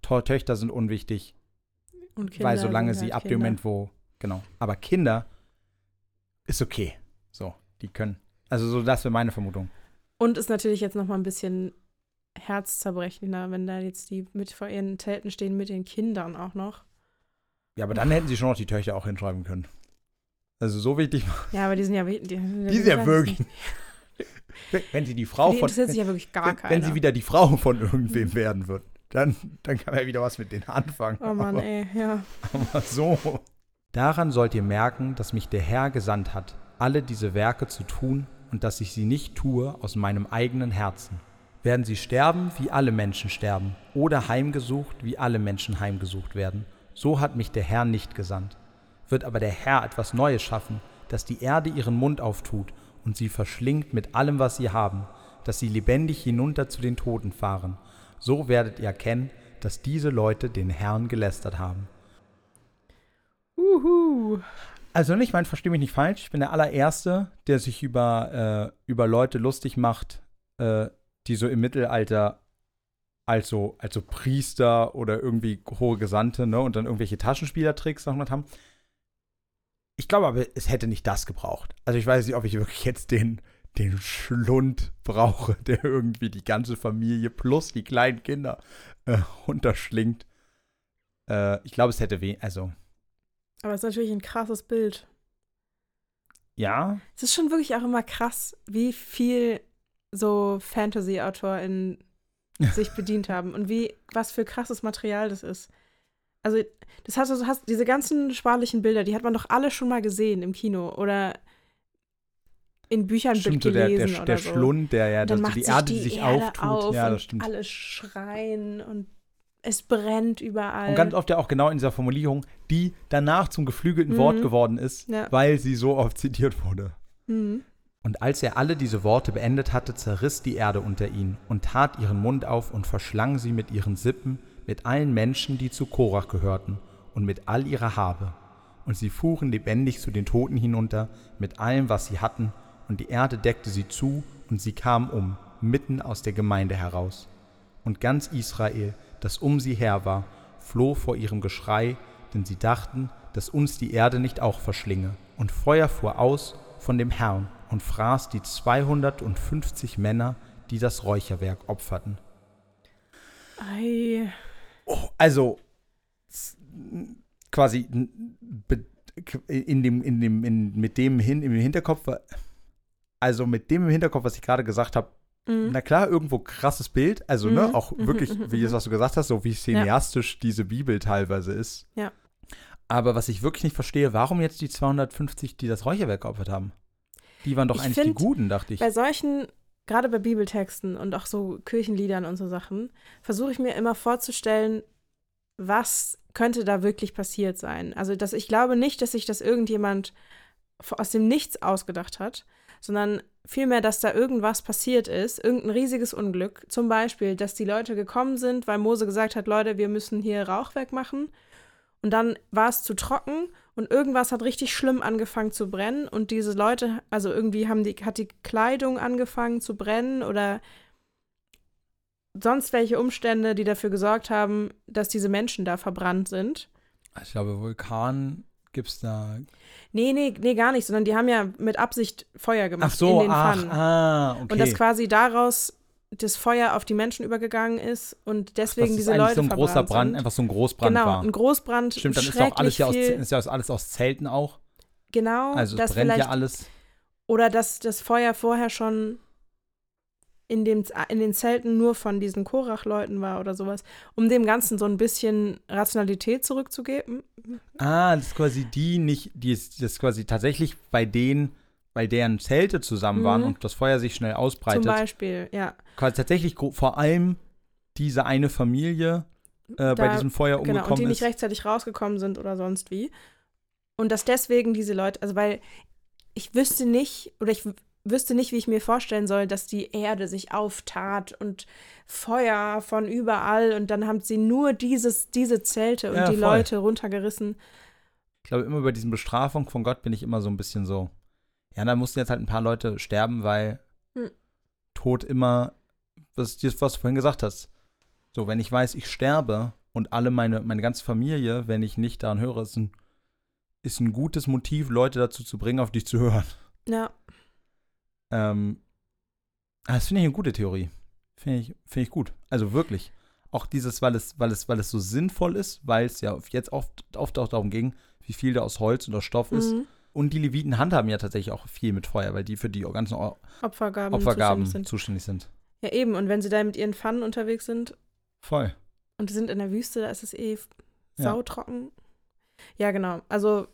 To Töchter sind unwichtig, Und Kinder weil solange sie halt ab dem. Moment, wo, genau. Aber Kinder ist okay. So, die können. Also so, das wäre meine Vermutung. Und ist natürlich jetzt noch mal ein bisschen herzzerbrechender, wenn da jetzt die mit vor ihren Zelten stehen mit den Kindern auch noch. Ja, aber dann hätten sie schon noch die Töchter auch hinschreiben können. Also so wichtig Ja, aber die sind ja die, Die sind ja wirklich. Wenn sie die Frau Die von. interessiert ja wirklich gar wenn, keiner. wenn sie wieder die Frau von irgendwem werden wird, dann, dann kann man ja wieder was mit denen anfangen. oh Mann, aber, ey, ja. aber so. Daran sollt ihr merken, dass mich der Herr gesandt hat, alle diese Werke zu tun und dass ich sie nicht tue aus meinem eigenen Herzen. Werden sie sterben, wie alle Menschen sterben, oder heimgesucht, wie alle Menschen heimgesucht werden. So hat mich der Herr nicht gesandt. Wird aber der Herr etwas Neues schaffen, dass die Erde ihren Mund auftut und sie verschlingt mit allem, was sie haben, dass sie lebendig hinunter zu den Toten fahren. So werdet ihr erkennen, dass diese Leute den Herrn gelästert haben. Uhu. Also ich meine, verstehe mich nicht falsch. Ich bin der allererste, der sich über, äh, über Leute lustig macht, äh, die so im Mittelalter als so, als so Priester oder irgendwie hohe Gesandte, ne, und dann irgendwelche Taschenspielertricks gemacht haben. Ich glaube aber, es hätte nicht das gebraucht. Also ich weiß nicht, ob ich wirklich jetzt den, den Schlund brauche, der irgendwie die ganze Familie plus die kleinen Kinder äh, runterschlingt. Äh, ich glaube, es hätte weh, also Aber es ist natürlich ein krasses Bild. ja, Es ist schon wirklich auch immer krass, wie viel so Fantasy-AutorInnen sich bedient haben und wie, was für krasses Material das ist. Also, das hast du, hast, diese ganzen sparlichen Bilder, die hat man doch alle schon mal gesehen im Kino oder in Büchern Stimmt, so der, gelesen der, der so. Schlund, der ja, Und macht die Erde, die die sich Erde auftut. auf ja, und das stimmt. alle schreien und es brennt überall. Und ganz oft ja auch genau in dieser Formulierung, die danach zum geflügelten Mhm. Wort geworden ist, Ja. weil sie so oft zitiert wurde. Mhm. Und als er alle diese Worte beendet hatte, zerriss die Erde unter ihnen und tat ihren Mund auf und verschlang sie mit ihren Sippen, mit allen Menschen, die zu Korach gehörten, und mit all ihrer Habe. Und sie fuhren lebendig zu den Toten hinunter, mit allem, was sie hatten, und die Erde deckte sie zu, und sie kamen um, mitten aus der Gemeinde heraus. Und ganz Israel, das um sie her war, floh vor ihrem Geschrei, denn sie dachten, dass uns die Erde nicht auch verschlinge. Und Feuer fuhr aus von dem Herrn und fraß die 250 Männer, die das Räucherwerk opferten. Ei. Oh, also quasi in dem, in dem, in, mit dem hin, im Hinterkopf, also mit dem im Hinterkopf, was ich gerade gesagt habe, Mhm. na klar, irgendwo krasses Bild, also ne, Mhm. auch Mhm, wirklich, mhm, wie das, mhm. was du gesagt hast, so wie cineastisch diese Bibel teilweise ist. Ja. Aber was ich wirklich nicht verstehe, warum jetzt die 250, die das Räucherwerk geopfert haben? Die waren doch Ich eigentlich die find, Guten, dachte ich. Bei solchen, gerade bei Bibeltexten und auch so Kirchenliedern und so Sachen, versuche ich mir immer vorzustellen, was könnte da wirklich passiert sein. Also, dass ich glaube nicht, dass sich das irgendjemand aus dem Nichts ausgedacht hat, sondern vielmehr, dass da irgendwas passiert ist, irgendein riesiges Unglück. Zum Beispiel, dass die Leute gekommen sind, weil Mose gesagt hat, Leute, wir müssen hier Rauch wegmachen. Und dann war es zu trocken und irgendwas hat richtig schlimm angefangen zu brennen und diese Leute, also irgendwie haben die, hat die Kleidung angefangen zu brennen oder sonst welche Umstände, die dafür gesorgt haben, dass diese Menschen da verbrannt sind. Ich glaube, Vulkan gibt es da. Nee, nee, nee, gar nicht, sondern die haben ja mit Absicht Feuer gemacht Ach so, in den ach, Pfannen. ah, okay. Und dass quasi daraus das Feuer auf die Menschen übergegangen ist und deswegen das ist diese Leute so ein großer Brand, sind. einfach so ein Großbrand genau, war. ein Großbrand. Stimmt, dann ist doch alles ja aus, ist ja alles aus Zelten auch. Genau, Also es brennt ja alles. Oder dass das Feuer vorher schon in, dem, in den Zelten nur von diesen Korach-Leuten war oder sowas, um dem Ganzen so ein bisschen Rationalität zurückzugeben. Ah, das ist quasi die nicht, die ist das ist quasi tatsächlich bei denen, bei deren Zelte zusammen waren Mhm. und das Feuer sich schnell Zum ausbreitet. Beispiel, ja. Quasi tatsächlich vor allem diese eine Familie äh, bei Da- diesem Feuer Genau, und die umgekommen nicht ist. rechtzeitig rausgekommen sind oder sonst wie. Und dass deswegen diese Leute, also weil ich wüsste nicht, oder ich wüsste nicht, wie ich mir vorstellen soll, dass die Erde sich auftat und Feuer von überall und dann haben sie nur dieses, diese Zelte und Ja, die voll. Leute runtergerissen. Ich glaube, immer bei diesen Bestrafung von Gott bin ich immer so ein bisschen so. Ja, da mussten jetzt halt ein paar Leute sterben, weil Hm. Tod immer, was, was du vorhin gesagt hast. So, wenn ich weiß, ich sterbe und alle meine, meine ganze Familie, wenn ich nicht daran höre, ist ein, ist ein gutes Motiv, Leute dazu zu bringen, auf dich zu hören. Ja, Ähm, ah, das finde ich eine gute Theorie. Finde ich, finde ich gut. Also wirklich. Auch dieses, weil es, weil es, weil es so sinnvoll ist, weil es ja jetzt oft, oft auch darum ging, wie viel da aus Holz und aus Stoff ist. Und die Leviten handhaben ja tatsächlich auch viel mit Feuer, weil die für die ganzen O- Opfergaben, Opfergaben zuständig sind. zuständig sind. Ja, eben. Und wenn sie da mit ihren Pfannen unterwegs sind Voll. und die sind in der Wüste, da ist es eh Ja. sautrocken. Ja, genau. Also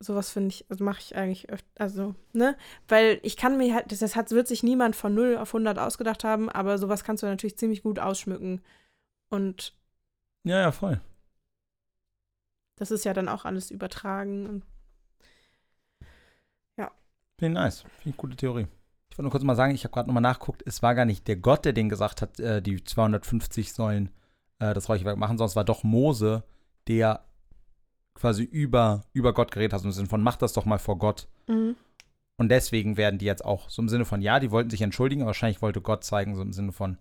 sowas finde ich, also mache ich eigentlich öfter, also, ne? Weil ich kann mir halt, das, das hat, wird sich niemand von 0 auf 100 ausgedacht haben, aber sowas kannst du natürlich ziemlich gut ausschmücken. Und Ja, ja, voll. das ist ja dann auch alles übertragen. Und Finde ich nice. Finde ich gute Theorie. Ich wollte nur kurz mal sagen, ich habe gerade nochmal nachgeguckt, es war gar nicht der Gott, der den gesagt hat, äh, die 250 sollen äh, das Räucherwerk machen, sondern es war doch Mose, der quasi über, über Gott geredet hat, im Sinne von, mach das doch mal vor Gott. mhm. Und deswegen werden die jetzt auch so im Sinne von, ja, die wollten sich entschuldigen, aber wahrscheinlich wollte Gott zeigen, so im Sinne von,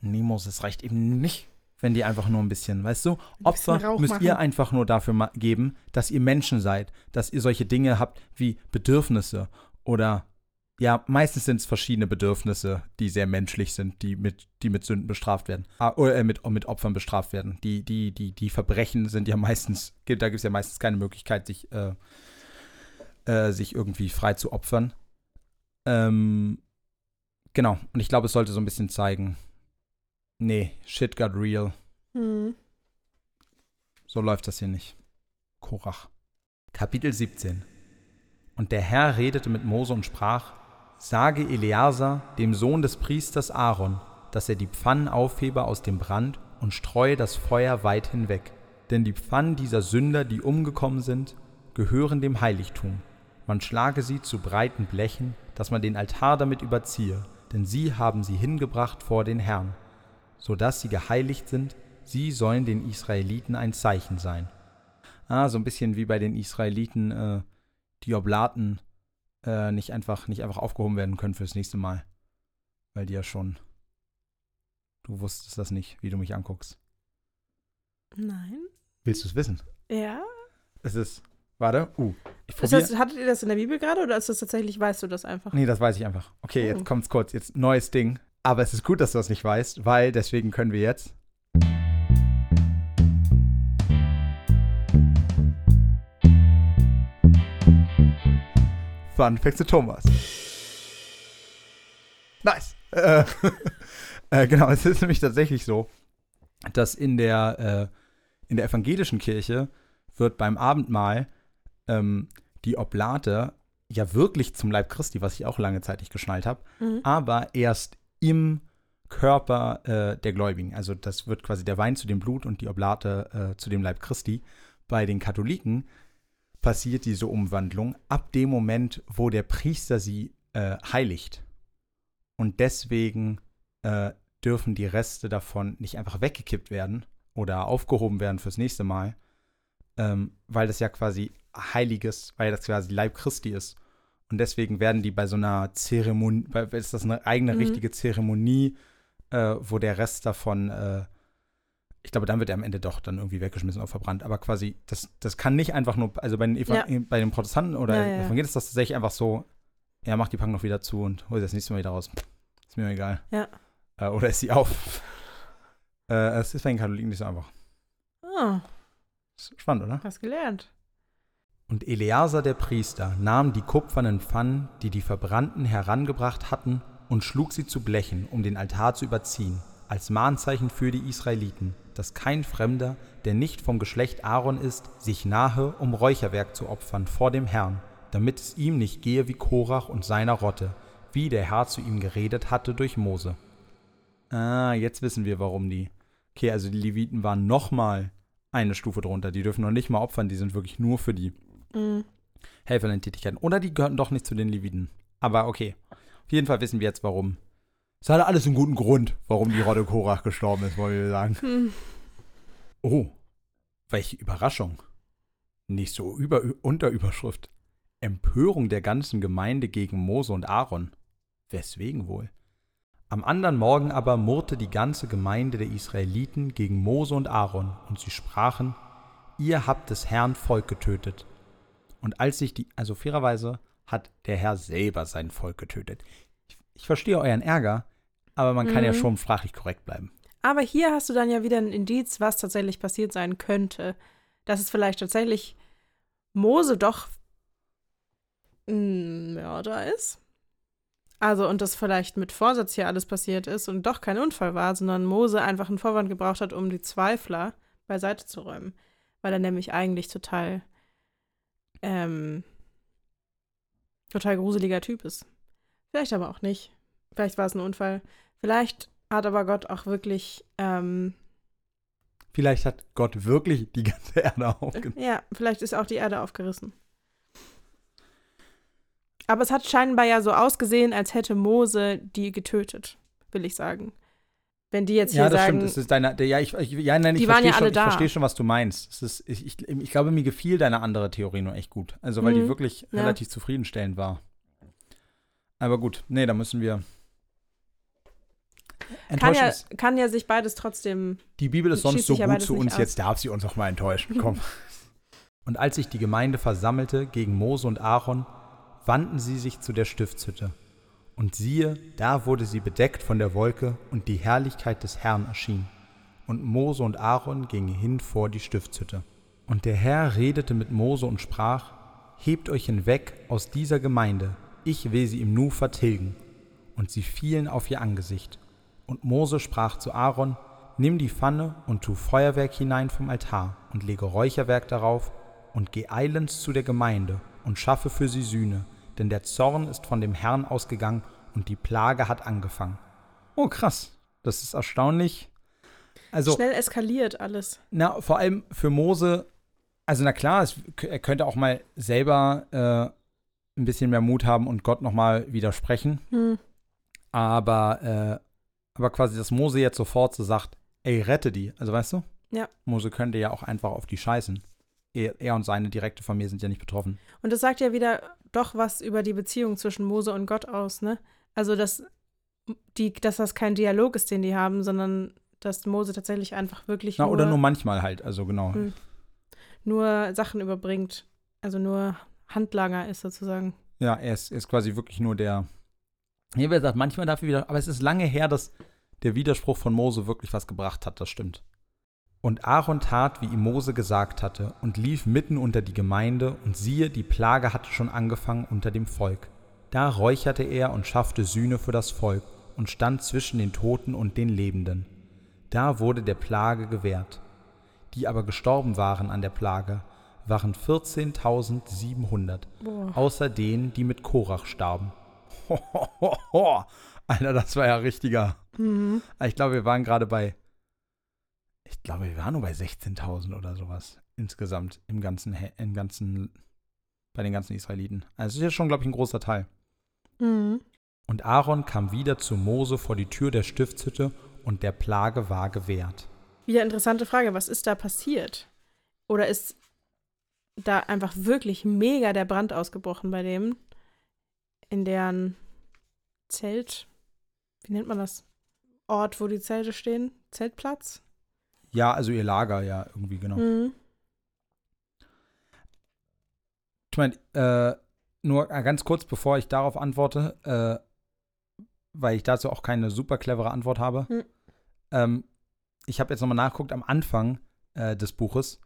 nee, Moses reicht eben nicht, wenn die einfach nur ein bisschen, weißt du, Opfer müsst machen. ihr einfach nur dafür geben, dass ihr Menschen seid, dass ihr solche Dinge habt wie Bedürfnisse oder ja, meistens sind es verschiedene Bedürfnisse, die sehr menschlich sind, die mit, die mit Sünden bestraft werden. Ah, oder äh, mit, mit Opfern bestraft werden. Die, die, die, die Verbrechen sind ja meistens, da gibt es ja meistens keine Möglichkeit, sich, äh, äh, sich irgendwie frei zu opfern. Ähm, genau, und ich glaube, es sollte so ein bisschen zeigen, nee, shit got real. Mhm. So läuft das hier nicht. Korach. Kapitel 17 Und der Herr redete mit Mose und sprach, Sage Eleazar, dem Sohn des Priesters Aaron, dass er die Pfannen aufhebe aus dem Brand und streue das Feuer weit hinweg. Denn die Pfannen dieser Sünder, die umgekommen sind, gehören dem Heiligtum. Man schlage sie zu breiten Blechen, dass man den Altar damit überziehe, denn sie haben sie hingebracht vor den Herrn, so dass sie geheiligt sind, sie sollen den Israeliten ein Zeichen sein. Ah, so ein bisschen wie bei den Israeliten, äh, die Oblaten äh, nicht, einfach, nicht einfach aufgehoben werden können fürs nächste Mal. Weil die ja schon. Du wusstest das nicht, wie du mich anguckst. Nein. Willst du es wissen? Ja. Es ist. Warte. Uh. Ich Ist das, hattet ihr das in der Bibel gerade oder ist das tatsächlich, weißt du das einfach? Nee, das weiß ich einfach. Okay, Oh. jetzt kommt's kurz. Jetzt neues Ding. Aber es ist gut, dass du das nicht weißt, weil deswegen können wir jetzt. Fun Fact zu Thomas. Nice. Äh, äh, genau, es ist nämlich tatsächlich so, dass in der, äh, in der evangelischen Kirche wird beim Abendmahl ähm, die Oblate ja wirklich zum Leib Christi, was ich auch lange Zeit nicht geschnallt habe, Mhm. aber erst im Körper äh, der Gläubigen. Also das wird quasi der Wein zu dem Blut und die Oblate äh, zu dem Leib Christi. Bei den Katholiken passiert diese Umwandlung ab dem Moment, wo der Priester sie äh, heiligt. Und deswegen äh, dürfen die Reste davon nicht einfach weggekippt werden oder aufgehoben werden fürs nächste Mal, ähm, weil das ja quasi heiliges, weil das quasi Leib Christi ist. Und deswegen werden die bei so einer Zeremonie, weil ist das eine eigene Mhm. richtige Zeremonie, äh, wo der Rest davon, äh, ich glaube, dann wird er am Ende doch dann irgendwie weggeschmissen oder verbrannt. Aber quasi, das, das kann nicht einfach nur, also bei den, Eva Ja. bei den Protestanten oder Ja, ja. Evangelien ist das tatsächlich einfach so, ja, mach die Packung noch wieder zu und hol sie das nächste Mal wieder raus. Ist mir egal. Ja. Äh, oder ist sie auf? äh, es ist bei den Katholiken nicht so einfach. Oh, Ist spannend, oder? hast gelernt. Und Eleazar der Priester nahm die kupfernen Pfannen, die die Verbrannten herangebracht hatten, und schlug sie zu Blechen, um den Altar zu überziehen, als Mahnzeichen für die Israeliten, dass kein Fremder, der nicht vom Geschlecht Aaron ist, sich nahe, um Räucherwerk zu opfern vor dem Herrn, damit es ihm nicht gehe wie Korach und seiner Rotte, wie der Herr zu ihm geredet hatte durch Mose. Ah, jetzt wissen wir, warum die. Okay, also die Leviten waren nochmal eine Stufe drunter. Die dürfen noch nicht mal opfern, die sind wirklich nur für die Mhm. Helferlein-Tätigkeiten. Oder die gehörten doch nicht zu den Leviten. Aber okay. Auf jeden Fall wissen wir jetzt, warum. Es hatte alles einen guten Grund, warum die Rotte Korach gestorben ist, wollen wir sagen. Hm. Oh, welche Überraschung. Nicht so über Unterüberschrift. Empörung der ganzen Gemeinde gegen Mose und Aaron. Weswegen wohl? Am anderen Morgen aber murrte die ganze Gemeinde der Israeliten gegen Mose und Aaron, und sie sprachen, ihr habt des Herrn Volk getötet. Und als sich die, also fairerweise hat der Herr selber sein Volk getötet. Ich, ich verstehe euren Ärger, aber man kann ja Mhm. schon sprachlich korrekt bleiben. Aber hier hast du dann ja wieder ein Indiz, was tatsächlich passiert sein könnte. Dass es vielleicht tatsächlich Mose doch ein Mörder ist. Also, und das vielleicht mit Vorsatz hier alles passiert ist und doch kein Unfall war, sondern Mose einfach einen Vorwand gebraucht hat, um die Zweifler beiseite zu räumen. Weil er nämlich eigentlich total, ähm, total gruseliger Typ ist. Vielleicht aber auch nicht. Vielleicht war es ein Unfall. Vielleicht hat aber Gott auch wirklich, ähm, Vielleicht hat Gott wirklich die ganze Erde aufgenommen. ja, vielleicht ist auch die Erde aufgerissen. Aber es hat scheinbar ja so ausgesehen, als hätte Mose die getötet, will ich sagen. Wenn die jetzt hier Ja, das sagen, stimmt. Ist deine, ja, ich, ich, ja, nein, ich Die waren verstehe ja schon, alle ich da. verstehe schon, was du meinst. Es ist, ich, ich, ich glaube, mir gefiel deine andere Theorie nur echt gut. Also, weil die Mhm. wirklich Ja. relativ zufriedenstellend war. Aber gut, nee, da müssen wir. kann Enttäuschen ja, kann ja sich beides trotzdem. Die Bibel ist sonst so gut zu uns, aus. jetzt darf sie uns auch mal enttäuschen. Komm. Und als sich die Gemeinde versammelte gegen Mose und Aaron, wandten sie sich zu der Stiftshütte. Und siehe, da wurde sie bedeckt von der Wolke und die Herrlichkeit des Herrn erschien. Und Mose und Aaron gingen hin vor die Stiftshütte. Und der Herr redete mit Mose und sprach, Hebt euch hinweg aus dieser Gemeinde, ich will sie im Nu vertilgen. Und sie fielen auf ihr Angesicht. Und Mose sprach zu Aaron, Nimm die Pfanne und tu Feuerwerk hinein vom Altar und lege Räucherwerk darauf und geh eilends zu der Gemeinde und schaffe für sie Sühne, denn der Zorn ist von dem Herrn ausgegangen und die Plage hat angefangen. Oh, krass. Das ist erstaunlich. Also, Schnell eskaliert alles. na, vor allem für Mose, also na klar, es, er könnte auch mal selber äh, ein bisschen mehr Mut haben und Gott nochmal widersprechen. Hm. Aber, äh, aber quasi, dass Mose jetzt sofort so sagt, ey, rette die. Also weißt du? Ja. Mose könnte ja auch einfach auf die scheißen. Er, er und seine direkte Familie sind ja nicht betroffen. Und das sagt ja wieder doch was über die Beziehung zwischen Mose und Gott aus, ne? Also, dass, die, dass das kein Dialog ist, den die haben, sondern dass Mose tatsächlich einfach wirklich Na, nur, oder nur manchmal halt, also genau. Hm. nur Sachen überbringt. Also nur Handlanger ist sozusagen. Ja, er ist, er ist quasi wirklich nur der. Hier wird gesagt, manchmal dafür wieder, aber es ist lange her, dass der Widerspruch von Mose wirklich was gebracht hat, das stimmt. Und Aaron tat, wie ihm Mose gesagt hatte, und lief mitten unter die Gemeinde, und siehe, die Plage hatte schon angefangen unter dem Volk. Da räucherte er und schaffte Sühne für das Volk und stand zwischen den Toten und den Lebenden. Da wurde der Plage gewährt. Die aber gestorben waren an der Plage, waren 14.700, Boah. außer denen, die mit Korach starben. Alter, das war ja richtiger. Mhm. Ich glaube, wir waren gerade bei. Ich glaube, wir waren nur bei 16.000 oder sowas insgesamt im ganzen, im ganzen, bei den ganzen Israeliten. Also, das ist ja schon, glaube ich, ein großer Teil. Mhm. Und Aaron kam wieder zu Mose vor die Tür der Stiftshütte und der Plage war gewährt. Wieder interessante Frage, was ist da passiert? Oder ist da einfach wirklich mega der Brand ausgebrochen bei dem, in deren Zelt, wie nennt man das? Ort, wo die Zelte stehen? Zeltplatz? Ja, also ihr Lager, ja, irgendwie, genau. Mhm. Ich meine, äh, nur ganz kurz, bevor ich darauf antworte, äh, weil ich dazu auch keine super clevere Antwort habe. Hm. Ähm, ich habe jetzt nochmal nachgeguckt am Anfang äh, des Buches.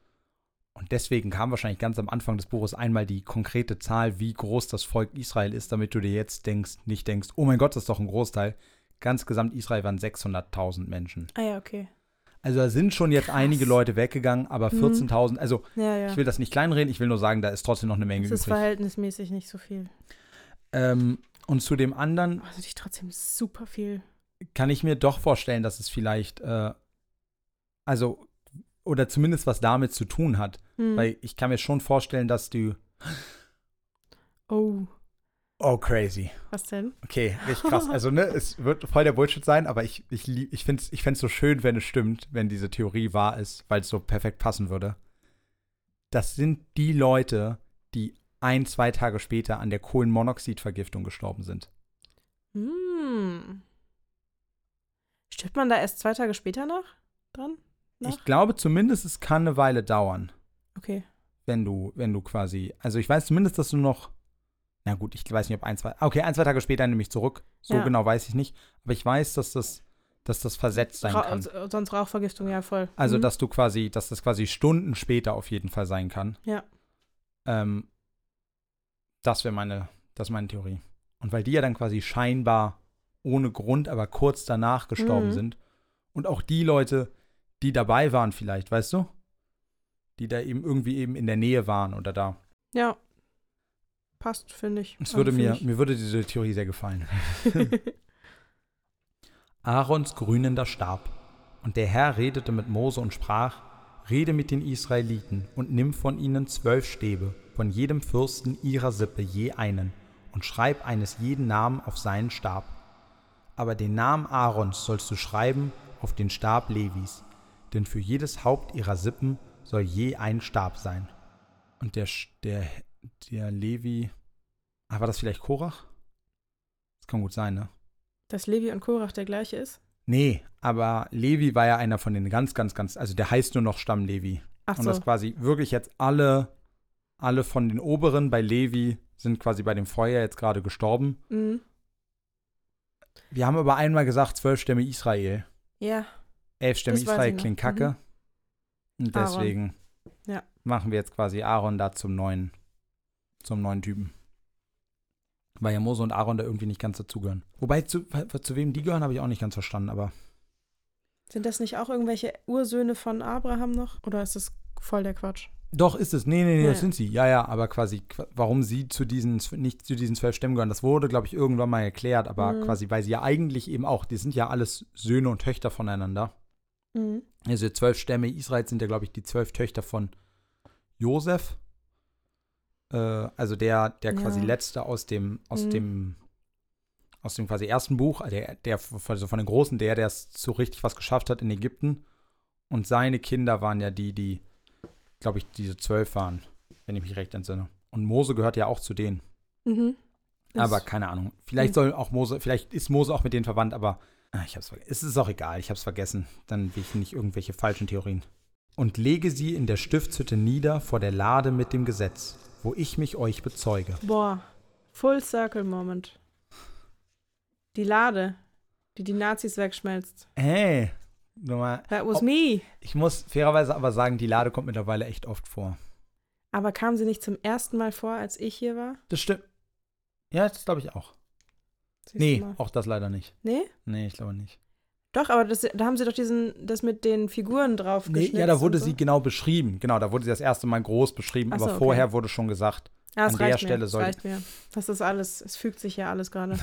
Und deswegen kam wahrscheinlich ganz am Anfang des Buches einmal die konkrete Zahl, wie groß das Volk Israel ist, damit du dir jetzt denkst, nicht denkst, oh mein Gott, das ist doch ein Großteil. Ganz gesamt Israel waren 600.000 Menschen. Ah ja, okay. Also da sind schon jetzt Krass. einige Leute weggegangen, aber Mhm. 14.000, also Ja, ja. ich will das nicht kleinreden, ich will nur sagen, da ist trotzdem noch eine Menge das ist übrig. verhältnismäßig nicht so viel. Ähm, und zu dem anderen Aber natürlich trotzdem super viel. kann ich mir doch vorstellen, dass es vielleicht, äh, also, oder zumindest was damit zu tun hat. Hm. Weil ich kann mir schon vorstellen, dass du. oh, Oh, crazy. was denn? Okay, richtig krass. Also, ne, es wird voll der Bullshit sein, aber ich, ich, lieb- ich finde es ich find's so schön, wenn es stimmt, wenn diese Theorie wahr ist, weil es so perfekt passen würde. Das sind die Leute, die ein, zwei Tage später an der Kohlenmonoxidvergiftung gestorben sind. Hm. Stirbt man da erst zwei Tage später nach? Dran? Nach? Ich glaube zumindest, es kann eine Weile dauern. Okay. wenn du, wenn du quasi, also ich weiß zumindest, dass du noch, na gut, ich weiß nicht, ob ein, zwei, okay, ein, zwei Tage später nehme ich zurück. So Ja. genau weiß ich nicht. Aber ich weiß, dass das, dass das versetzt sein Ra kann. sonst Rauchvergiftung, ja, voll. Also, Mhm. dass du quasi, dass das quasi Stunden später auf jeden Fall sein kann. Ja. Ähm, das wäre meine, das meine Theorie. Und weil die ja dann quasi scheinbar ohne Grund, aber kurz danach gestorben Mhm. sind. Und auch die Leute, die dabei waren vielleicht, weißt du? Die da eben irgendwie eben in der Nähe waren oder da. Ja. Passt, finde ich. Es würde find mir, ich- mir würde diese Theorie sehr gefallen. Aarons grünender Stab. Und der Herr redete mit Mose und sprach, Rede mit den Israeliten und nimm von ihnen zwölf Stäbe, von jedem Fürsten ihrer Sippe je einen, und schreib eines jeden Namen auf seinen Stab. Aber den Namen Aarons sollst du schreiben auf den Stab Levis, denn für jedes Haupt ihrer Sippen soll je ein Stab sein. Und der, der, der Levi, ah, war das vielleicht Korach? Das kann gut sein, ne? Dass Levi und Korach der gleiche ist? Nee, aber Levi war ja einer von den ganz, ganz, ganz, also der heißt nur noch Stamm Levi. Ach Und so. das quasi wirklich jetzt alle, alle von den Oberen bei Levi sind quasi bei dem Feuer jetzt gerade gestorben. Mhm. Wir haben aber einmal gesagt, zwölf Stämme Israel. Ja. Elf Stämme Das Israel klingt kacke. Und Aaron. deswegen Ja. machen wir jetzt quasi Aaron da zum neuen, zum neuen Typen. Weil ja Mose und Aaron da irgendwie nicht ganz dazugehören. Wobei, zu, zu wem die gehören, habe ich auch nicht ganz verstanden, aber Sind das nicht auch irgendwelche Ursöhne von Abraham noch? Oder ist das voll der Quatsch? Doch, ist es. Nee, nee, nee, Ja, das sind sie. Ja, ja, aber quasi, qu- warum sie zu diesen, nicht zu diesen zwölf Stämmen gehören, das wurde, glaube ich, irgendwann mal erklärt, aber Mhm. quasi, weil sie ja eigentlich eben auch, die sind ja alles Söhne und Töchter voneinander. Mhm. Also zwölf Stämme Israels sind ja, glaube ich, die zwölf Töchter von Josef. Äh, also der, der quasi Ja. letzte aus dem, aus Mhm. dem, aus dem quasi ersten Buch, also der, der also von den Großen, der, der es so richtig was geschafft hat in Ägypten. Und seine Kinder waren ja die, die, glaube ich, diese zwölf waren, wenn ich mich recht entsinne. Und Mose gehört ja auch zu denen. Mhm. Aber keine Ahnung. Vielleicht Mhm. soll auch Mose, vielleicht ist Mose auch mit denen verwandt, aber ah, ich hab's vergessen. Es ist auch egal, ich hab's vergessen. Dann will ich nicht irgendwelche falschen Theorien. Und lege sie in der Stiftshütte nieder vor der Lade mit dem Gesetz, wo ich mich euch bezeuge. Boah. Full Circle Moment. Die Lade, die die Nazis wegschmelzt. Hey, nochmal. That was Oh. me. Ich muss fairerweise aber sagen, die Lade kommt mittlerweile echt oft vor. Aber kam sie nicht zum ersten Mal vor, als ich hier war? Das stimmt. Ja, das glaube ich auch. Siehst Nee, mal. auch das leider nicht. Nee? Nee, ich glaube nicht. Doch, aber das, da haben sie doch diesen, das mit den Figuren drauf Nee, ja, da wurde so. sie genau beschrieben. Genau, da wurde sie das erste Mal groß beschrieben, so, aber okay. vorher wurde schon gesagt, Ja, es an der Stelle soll- Es reicht mir. Das ist alles, es fügt sich ja alles gerade.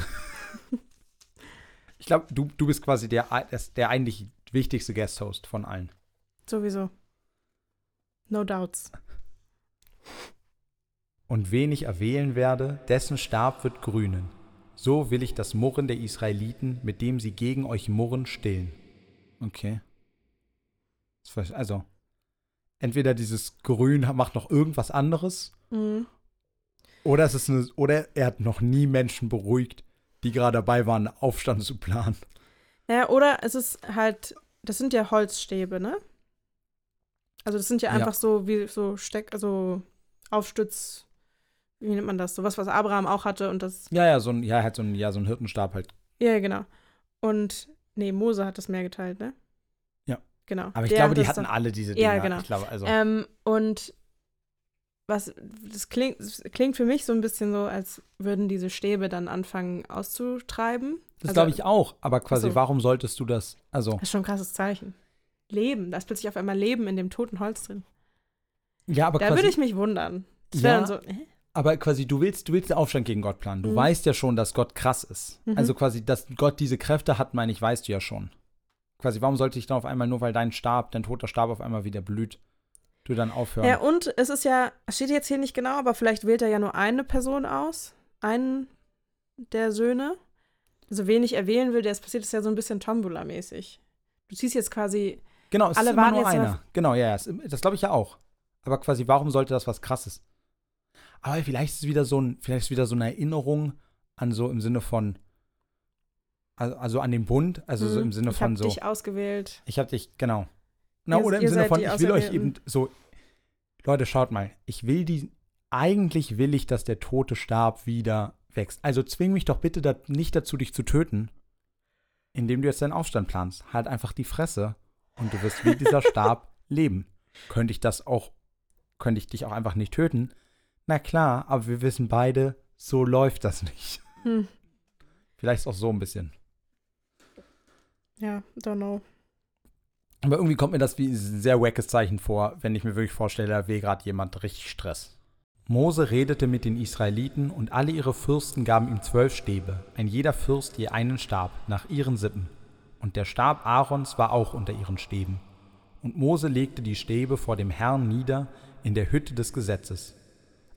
ich glaube, du, du bist quasi der, der, der eigentlich wichtigste Guest-Host von allen. Sowieso. No doubts. Und wen ich erwählen werde, dessen Stab wird grünen. So will ich das Murren der Israeliten, mit dem sie gegen euch murren, stillen. Okay. Also, entweder dieses Grün macht noch irgendwas anderes Mhm. oder es ist eine, oder er hat noch nie Menschen beruhigt, die gerade dabei waren, einen Aufstand zu planen. Naja, oder es ist halt, das sind ja Holzstäbe, ne? Also das sind ja Ja. einfach so wie so Steck, also Aufstütz, wie nennt man das? Sowas, was Abraham auch hatte und das, Ja, ja, so ein, ja, halt so ein, ja, so ein Hirtenstab halt. ja, genau. Und, nee, Mose hat das mehr geteilt, ne? Ja. Genau. Aber ich Der glaube, hat die hatten dann- alle diese Ja, Dinger. genau. Ich glaube, also. Ähm, und was, das klingt, das klingt für mich so ein bisschen so, als würden diese Stäbe dann anfangen auszutreiben. das also- glaube ich auch. Aber quasi, Ach so. warum solltest du das? Also, Das ist schon ein krasses Zeichen. Leben, da ist plötzlich auf einmal Leben in dem toten Holz drin. ja, aber Da würde ich mich wundern. Das wäre Ja. dann so, äh? Aber quasi, du willst, du willst den Aufstand gegen Gott planen. Du Mhm. weißt ja schon, dass Gott krass ist. Mhm. Also quasi, dass Gott diese Kräfte hat, meine ich, weißt du ja schon. Quasi, warum sollte ich dann auf einmal, nur weil dein Stab, dein toter Stab auf einmal wieder blüht, du dann aufhören? Ja, und es ist ja, es steht jetzt hier nicht genau, aber vielleicht wählt er ja nur eine Person aus. Einen der Söhne. Also wen ich erwählen will, der es passiert, ist ja so ein bisschen Tombola-mäßig. Du ziehst jetzt quasi, genau, es alle ist immer nur einer. Genau, ja, ja, das glaube ich ja auch. Aber quasi, warum sollte das was krasses? Aber vielleicht ist es wieder so ein, vielleicht ist wieder so eine Erinnerung an so im Sinne von, also, also an den Bund, also so hm, im Sinne ich von habe so. dich ausgewählt. Ich hab dich, genau. Na, Ihr- oder im Sinne von, ich will euch eben so, Leute, schaut mal, ich will die, eigentlich will ich, dass der tote Stab wieder wächst. Also zwing mich doch bitte da, nicht dazu, dich zu töten, indem du jetzt deinen Aufstand planst. Halt einfach die Fresse und du wirst wie dieser Stab leben. Könnte ich das auch, könnte ich dich auch einfach nicht töten? Na klar, aber wir wissen beide, so läuft das nicht. Hm, Vielleicht auch so ein bisschen. ja, don't know. Aber irgendwie kommt mir das wie ein sehr wackes Zeichen vor, wenn ich mir wirklich vorstelle, da will gerade jemand richtig Stress. Mose redete mit den Israeliten und alle ihre Fürsten gaben ihm zwölf Stäbe, ein jeder Fürst je einen Stab, nach ihren Sippen. Und der Stab Aarons war auch unter ihren Stäben. Und Mose legte die Stäbe vor dem Herrn nieder in der Hütte des Gesetzes.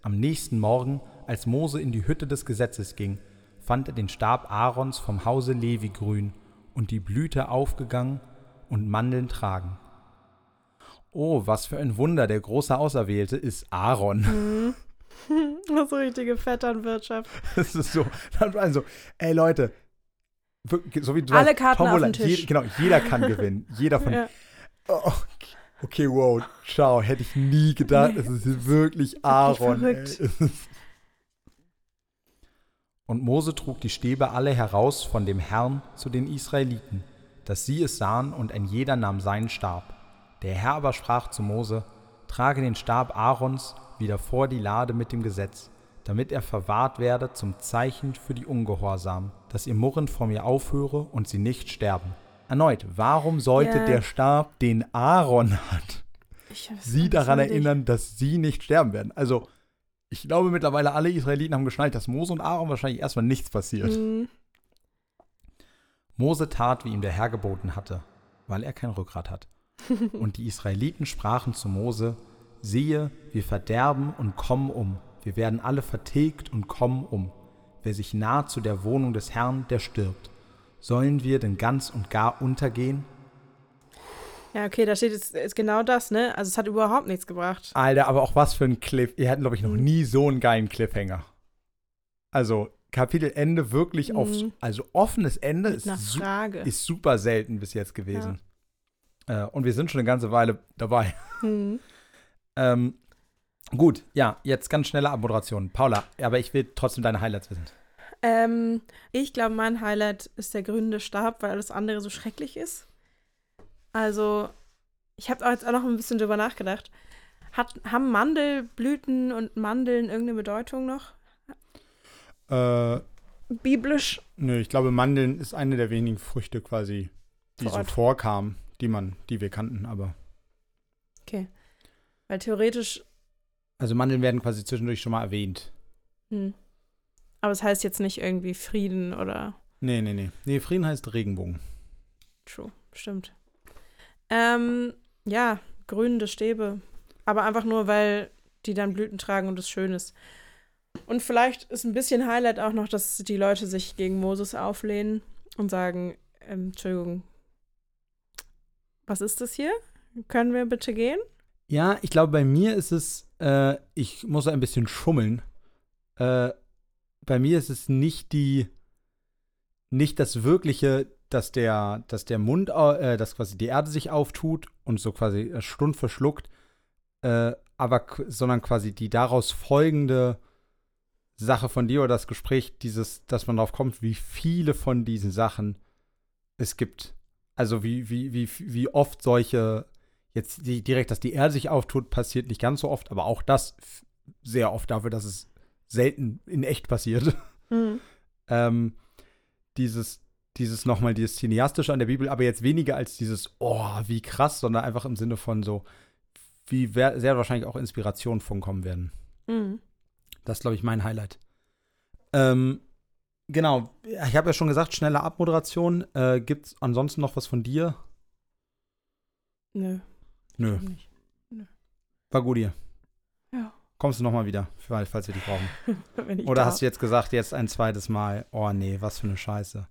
Am nächsten Morgen, als Mose in die Hütte des Gesetzes ging, fand er den Stab Aarons vom Hause Levi grün und die Blüte aufgegangen und Mandeln tragen. Oh, was für ein Wunder, der große Auserwählte ist Aaron. Hm. Das ist so richtige Vetternwirtschaft. Das ist so, also, ey Leute, so wie du Alle sagst, Karten auf Tombola, den Tisch. je- genau, jeder kann gewinnen. Jeder von, Ja. oh, okay, okay, wow, ciao, hätte ich nie gedacht, Nee, es ist wirklich Aaron. verrückt. Ey. Und Mose trug die Stäbe alle heraus von dem Herrn zu den Israeliten, dass sie es sahen, und ein jeder nahm seinen Stab. Der Herr aber sprach zu Mose, trage den Stab Aarons wieder vor die Lade mit dem Gesetz, damit er verwahrt werde zum Zeichen für die Ungehorsamen, dass ihr Murren vor mir aufhöre und sie nicht sterben. Erneut, warum sollte Ja. der Stab, den Aaron hat, sie daran soll ich- erinnern, dass sie nicht sterben werden? Also, ich glaube mittlerweile alle Israeliten haben geschnallt, dass Mose und Aaron wahrscheinlich erstmal nichts passiert. Hm, Mose tat, wie ihm der Herr geboten hatte, weil er kein Rückgrat hat. Und die Israeliten sprachen zu Mose, siehe, wir verderben und kommen um. Wir werden alle vertilgt und kommen um. Wer sich naht zu der Wohnung des Herrn, der stirbt. Sollen wir denn ganz und gar untergehen? Ja, okay, da steht jetzt ist genau das, ne? Also es hat überhaupt nichts gebracht. Alter, aber auch was für ein Cliff. Ihr hatten, glaube ich, noch Mhm. nie so einen geilen Cliffhanger. Also, Kapitelende wirklich auf, Mhm. also offenes Ende ist, su ist super selten bis jetzt gewesen. Äh, und wir sind schon eine ganze Weile dabei. Hm. Ähm, gut, ja, jetzt ganz schnelle Abmoderation. Paula, aber ich will trotzdem deine Highlights wissen. Ähm, ich glaube, mein Highlight ist der grüne Stab, weil alles andere so schrecklich ist. Also, ich habe jetzt auch noch ein bisschen drüber nachgedacht. Hat, haben Mandelblüten und Mandeln irgendeine Bedeutung noch? Äh, Biblisch? nö, ich glaube, Mandeln ist eine der wenigen Früchte quasi, die Vor so vorkamen, die man, die wir kannten, aber. Okay. Weil theoretisch, Also Mandeln werden quasi zwischendurch schon mal erwähnt. hm. Aber es heißt jetzt nicht irgendwie Frieden oder Nee, nee, nee. Nee, Frieden heißt Regenbogen. True, stimmt. Ähm, ja, grünende Stäbe. Aber einfach nur, weil die dann Blüten tragen und es schön ist. Und vielleicht ist ein bisschen Highlight auch noch, dass die Leute sich gegen Moses auflehnen und sagen, ähm, Entschuldigung, was ist das hier? Können wir bitte gehen? Ja, ich glaube, bei mir ist es, äh, ich muss ein bisschen schummeln. Äh, bei mir ist es nicht die, nicht das wirkliche, dass der, dass der Mund, äh, dass quasi die Erde sich auftut und so quasi äh, Stund verschluckt, äh, aber sondern quasi die daraus folgende Sache von dir oder das Gespräch, dieses, dass man drauf kommt, wie viele von diesen Sachen es gibt. Also wie, wie, wie, wie oft solche, jetzt direkt, dass die Erde sich auftut, passiert nicht ganz so oft, aber auch das sehr oft dafür, dass es selten in echt passiert. Mhm. ähm, dieses, dieses nochmal, dieses Cineastische an der Bibel, aber jetzt weniger als dieses, oh, wie krass, sondern einfach im Sinne von so, wie sehr wahrscheinlich auch Inspirationen von kommen werden. Mhm. Das ist, glaube ich, mein Highlight. Ähm, genau, ich habe ja schon gesagt, schnelle Abmoderation. Äh, Gibt es ansonsten noch was von dir? Nö. Nö, nicht. war gut hier. Kommst du nochmal wieder, falls wir dich brauchen? Oder darf. hast du jetzt gesagt, jetzt ein zweites Mal, oh nee, was für eine Scheiße.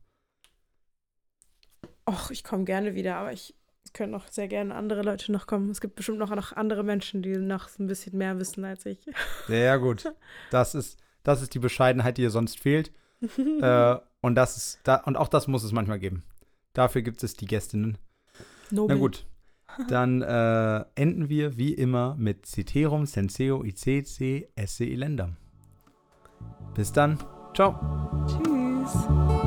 Och, ich komme gerne wieder, aber ich es können auch sehr gerne andere Leute noch kommen. Es gibt bestimmt noch, noch andere Menschen, die noch ein bisschen mehr wissen als ich. Sehr gut. Das ist, das ist die Bescheidenheit, die dir sonst fehlt. äh, und, das ist, da, und auch das muss es manchmal geben. Dafür gibt es die Gästinnen. Nobel. Na gut. Dann äh, enden wir wie immer mit Ceterum Senseo ICC Esse Elendam. Bis dann. Ciao. Tschüss.